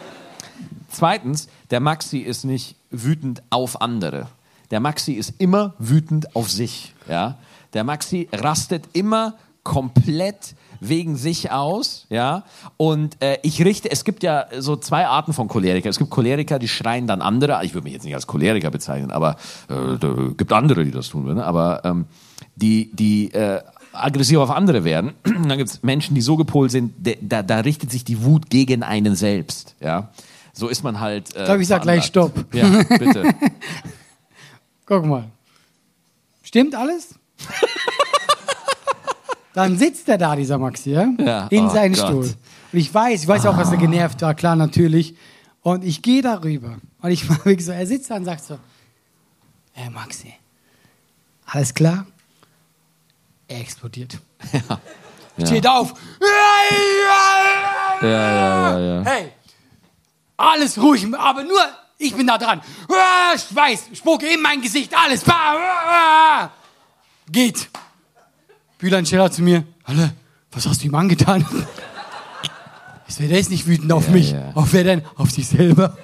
[laughs] Zweitens, der Maxi ist nicht wütend auf andere. Der Maxi ist immer wütend auf sich. Ja? Der Maxi rastet immer komplett wegen sich aus, ja. Und äh, ich richte, es gibt ja so zwei Arten von Choleriker. Es gibt Choleriker, die schreien dann andere. Ich würde mich jetzt nicht als Choleriker bezeichnen, aber äh, gibt andere, die das tun würden. Aber ähm, die, die äh, aggressiv auf andere werden. [clears throat] dann gibt es Menschen, die so gepolt sind, da, da richtet sich die Wut gegen einen selbst, ja. So ist man halt. Äh, ich glaube, ich sag gleich Stopp. Ja, bitte. [laughs] Guck mal. Stimmt alles? [laughs] Dann sitzt er da, dieser Maxi, ja? Ja. in Oh seinen Gott. Stuhl. Und ich weiß, ich weiß auch, dass er genervt war, klar, natürlich. Und ich gehe darüber. Und ich [laughs] mache wirklich so, er sitzt da und sagt so, hey Maxi, alles klar? Er explodiert. [laughs] Steht auf. Ja, ja, ja, ja. Hey, alles ruhig, aber nur ich bin da dran. Schweiß, Spucke in mein Gesicht, alles. Geht. Bülent Scheller zu mir. Halle, was hast du ihm angetan? [laughs] Jetzt wäre der ist nicht wütend auf Ja, mich. ja. Auf wer denn? Auf sich selber.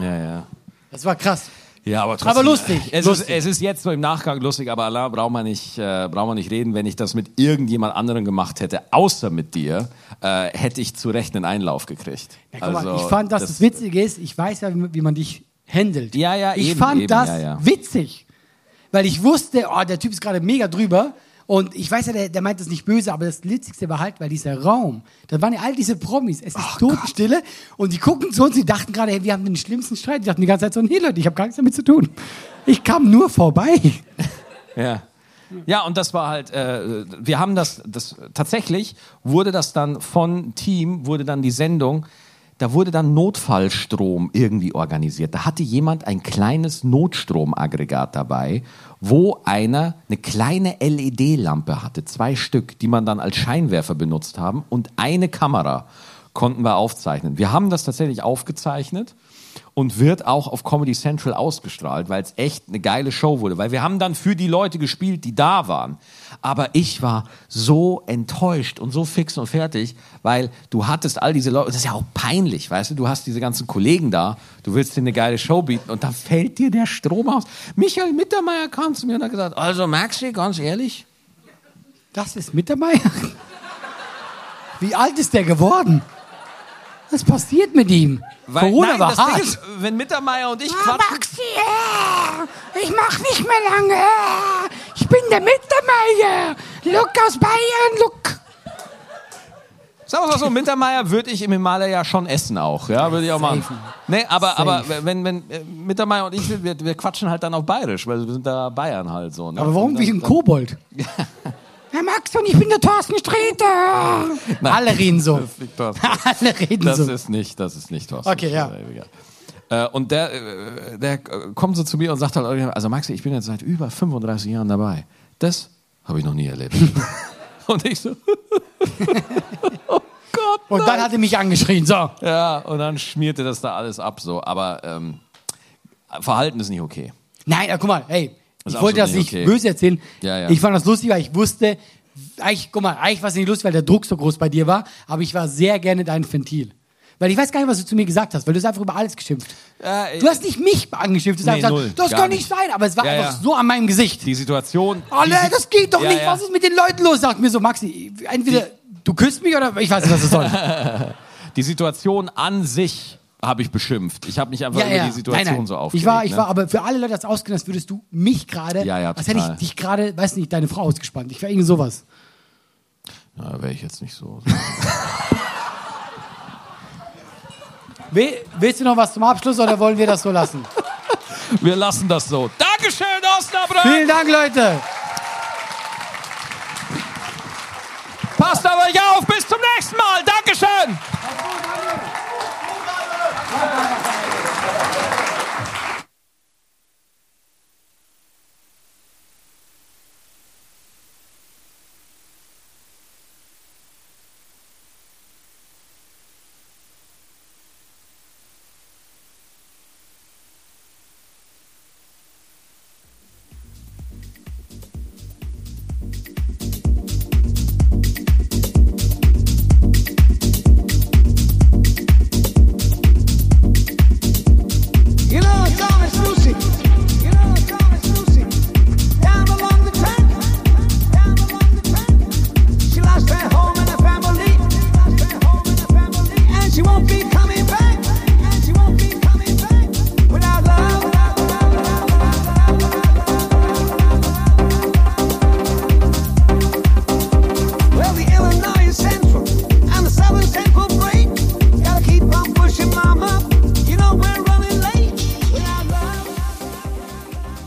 Ja, ja. Das war krass. Ja, aber trotzdem. Aber lustig, Es, lustig. Ist, es ist jetzt so im Nachgang lustig, aber Allah braucht man nicht, äh, braucht man nicht reden. Wenn ich das mit irgendjemand anderem gemacht hätte, außer mit dir, äh, hätte ich zu Recht einen Einlauf gekriegt. Ja, guck mal, Also, ich fand, dass das, Witzige ist, ich weiß ja, wie man- wie man dich handelt. Ja, ja, Ich eben, fand eben, das ja, ja. witzig. Weil ich wusste, oh, der Typ ist gerade mega drüber. Und ich weiß ja, der, der meint das nicht böse, aber das Witzigste war halt, weil dieser Raum, da waren ja all diese Promis, es ist Totenstille und die gucken zu uns, die dachten gerade, hey, wir haben den schlimmsten Streit. Die dachten die ganze Zeit so, nee Leute, ich habe gar nichts damit zu tun. Ich kam nur vorbei. [laughs] Ja. Ja, und das war halt, äh, wir haben das, das, tatsächlich wurde das dann von Team, wurde dann die Sendung, da wurde dann Notfallstrom irgendwie organisiert. Da hatte jemand ein kleines Notstromaggregat dabei, wo einer eine kleine LED-Lampe hatte, zwei Stück, die man dann als Scheinwerfer benutzt haben und eine Kamera konnten wir aufzeichnen. Wir haben das tatsächlich aufgezeichnet und wird auch auf Comedy Central ausgestrahlt, weil es echt eine geile Show wurde. Weil wir haben dann für die Leute gespielt, die da waren. Aber ich war so enttäuscht und so fix und fertig, weil du hattest all diese Leute, das ist ja auch peinlich, weißt du, du hast diese ganzen Kollegen da, du willst dir eine geile Show bieten und dann fällt dir der Strom aus. Michael Mittermeier kam zu mir und hat gesagt, also Maxi, ganz ehrlich, Das ist Mittermeier. Wie alt ist der geworden? Was passiert mit ihm? weil, Corona nein, war das hart. Ding ist, wenn Mittermeier und ich quatschen, Maxi, äh, ich mach nicht mehr lange. Äh, ich bin der Mittermeier. Look aus Bayern, look. Sagen wir mal so, Mittermeier würde ich im Himalaya schon essen auch, ja, würde ich auch machen. Nee, aber, aber wenn, wenn äh, Mittermeier und ich, wir, wir quatschen halt dann auf Bayerisch, weil wir sind da Bayern halt so. Ne? Aber warum Und wie dann- ein Kobold? [laughs] Herr Max und ich bin der Thorsten Sträter. Alle reden so. Das liegt dort. [laughs] Alle reden Das so. ist nicht, das ist nicht was. Okay, ja. Äh, und der, äh, der äh, kommt so zu mir und sagt halt, also Maxi, ich bin jetzt seit über 35 Jahren dabei. Das habe ich noch nie erlebt. [laughs] und ich so, [laughs] oh Gott. Und dann hat er mich angeschrien. So. Ja, und dann schmierte das da alles ab so. Aber ähm, Verhalten ist nicht okay. Nein, guck mal, hey, ich wollte das nicht okay. böse erzählen. Ja, ja. Ich fand das lustig, weil ich wusste, eigentlich, guck mal, eigentlich war es nicht lustig, weil der Druck so groß bei dir war, aber ich war sehr gerne dein Ventil. Weil ich weiß gar nicht, was du zu mir gesagt hast, weil du hast einfach über alles geschimpft. Äh, Du hast nicht mich angeschimpft, du hast Nee, einfach null, gesagt, das kann nicht sein, aber es war Ja, einfach ja. so an meinem Gesicht. die Situation. Oh die Si- das geht doch Ja, nicht, was ist mit den Leuten los? Sagt mir so, Maxi, entweder du küsst mich oder ich weiß nicht, was das soll. [laughs] Die Situation an sich habe ich beschimpft. Ich habe mich einfach über die Situation nein, nein. so aufgeregt. Ich war, ich ne? war aber für alle Leute das ausgegangen, als würdest du mich gerade, Ja, ja, als hätte ich dich gerade, weiß nicht, deine Frau ausgespannt. Ich war irgendwie sowas. Na, wäre ich jetzt nicht so. Will, willst du noch was zum Abschluss oder wollen wir das so lassen? Wir lassen das so. Dankeschön, Osnabrück! Vielen Dank, Leute. Passt euch auf, bis zum nächsten Mal. Dankeschön! Obrigado.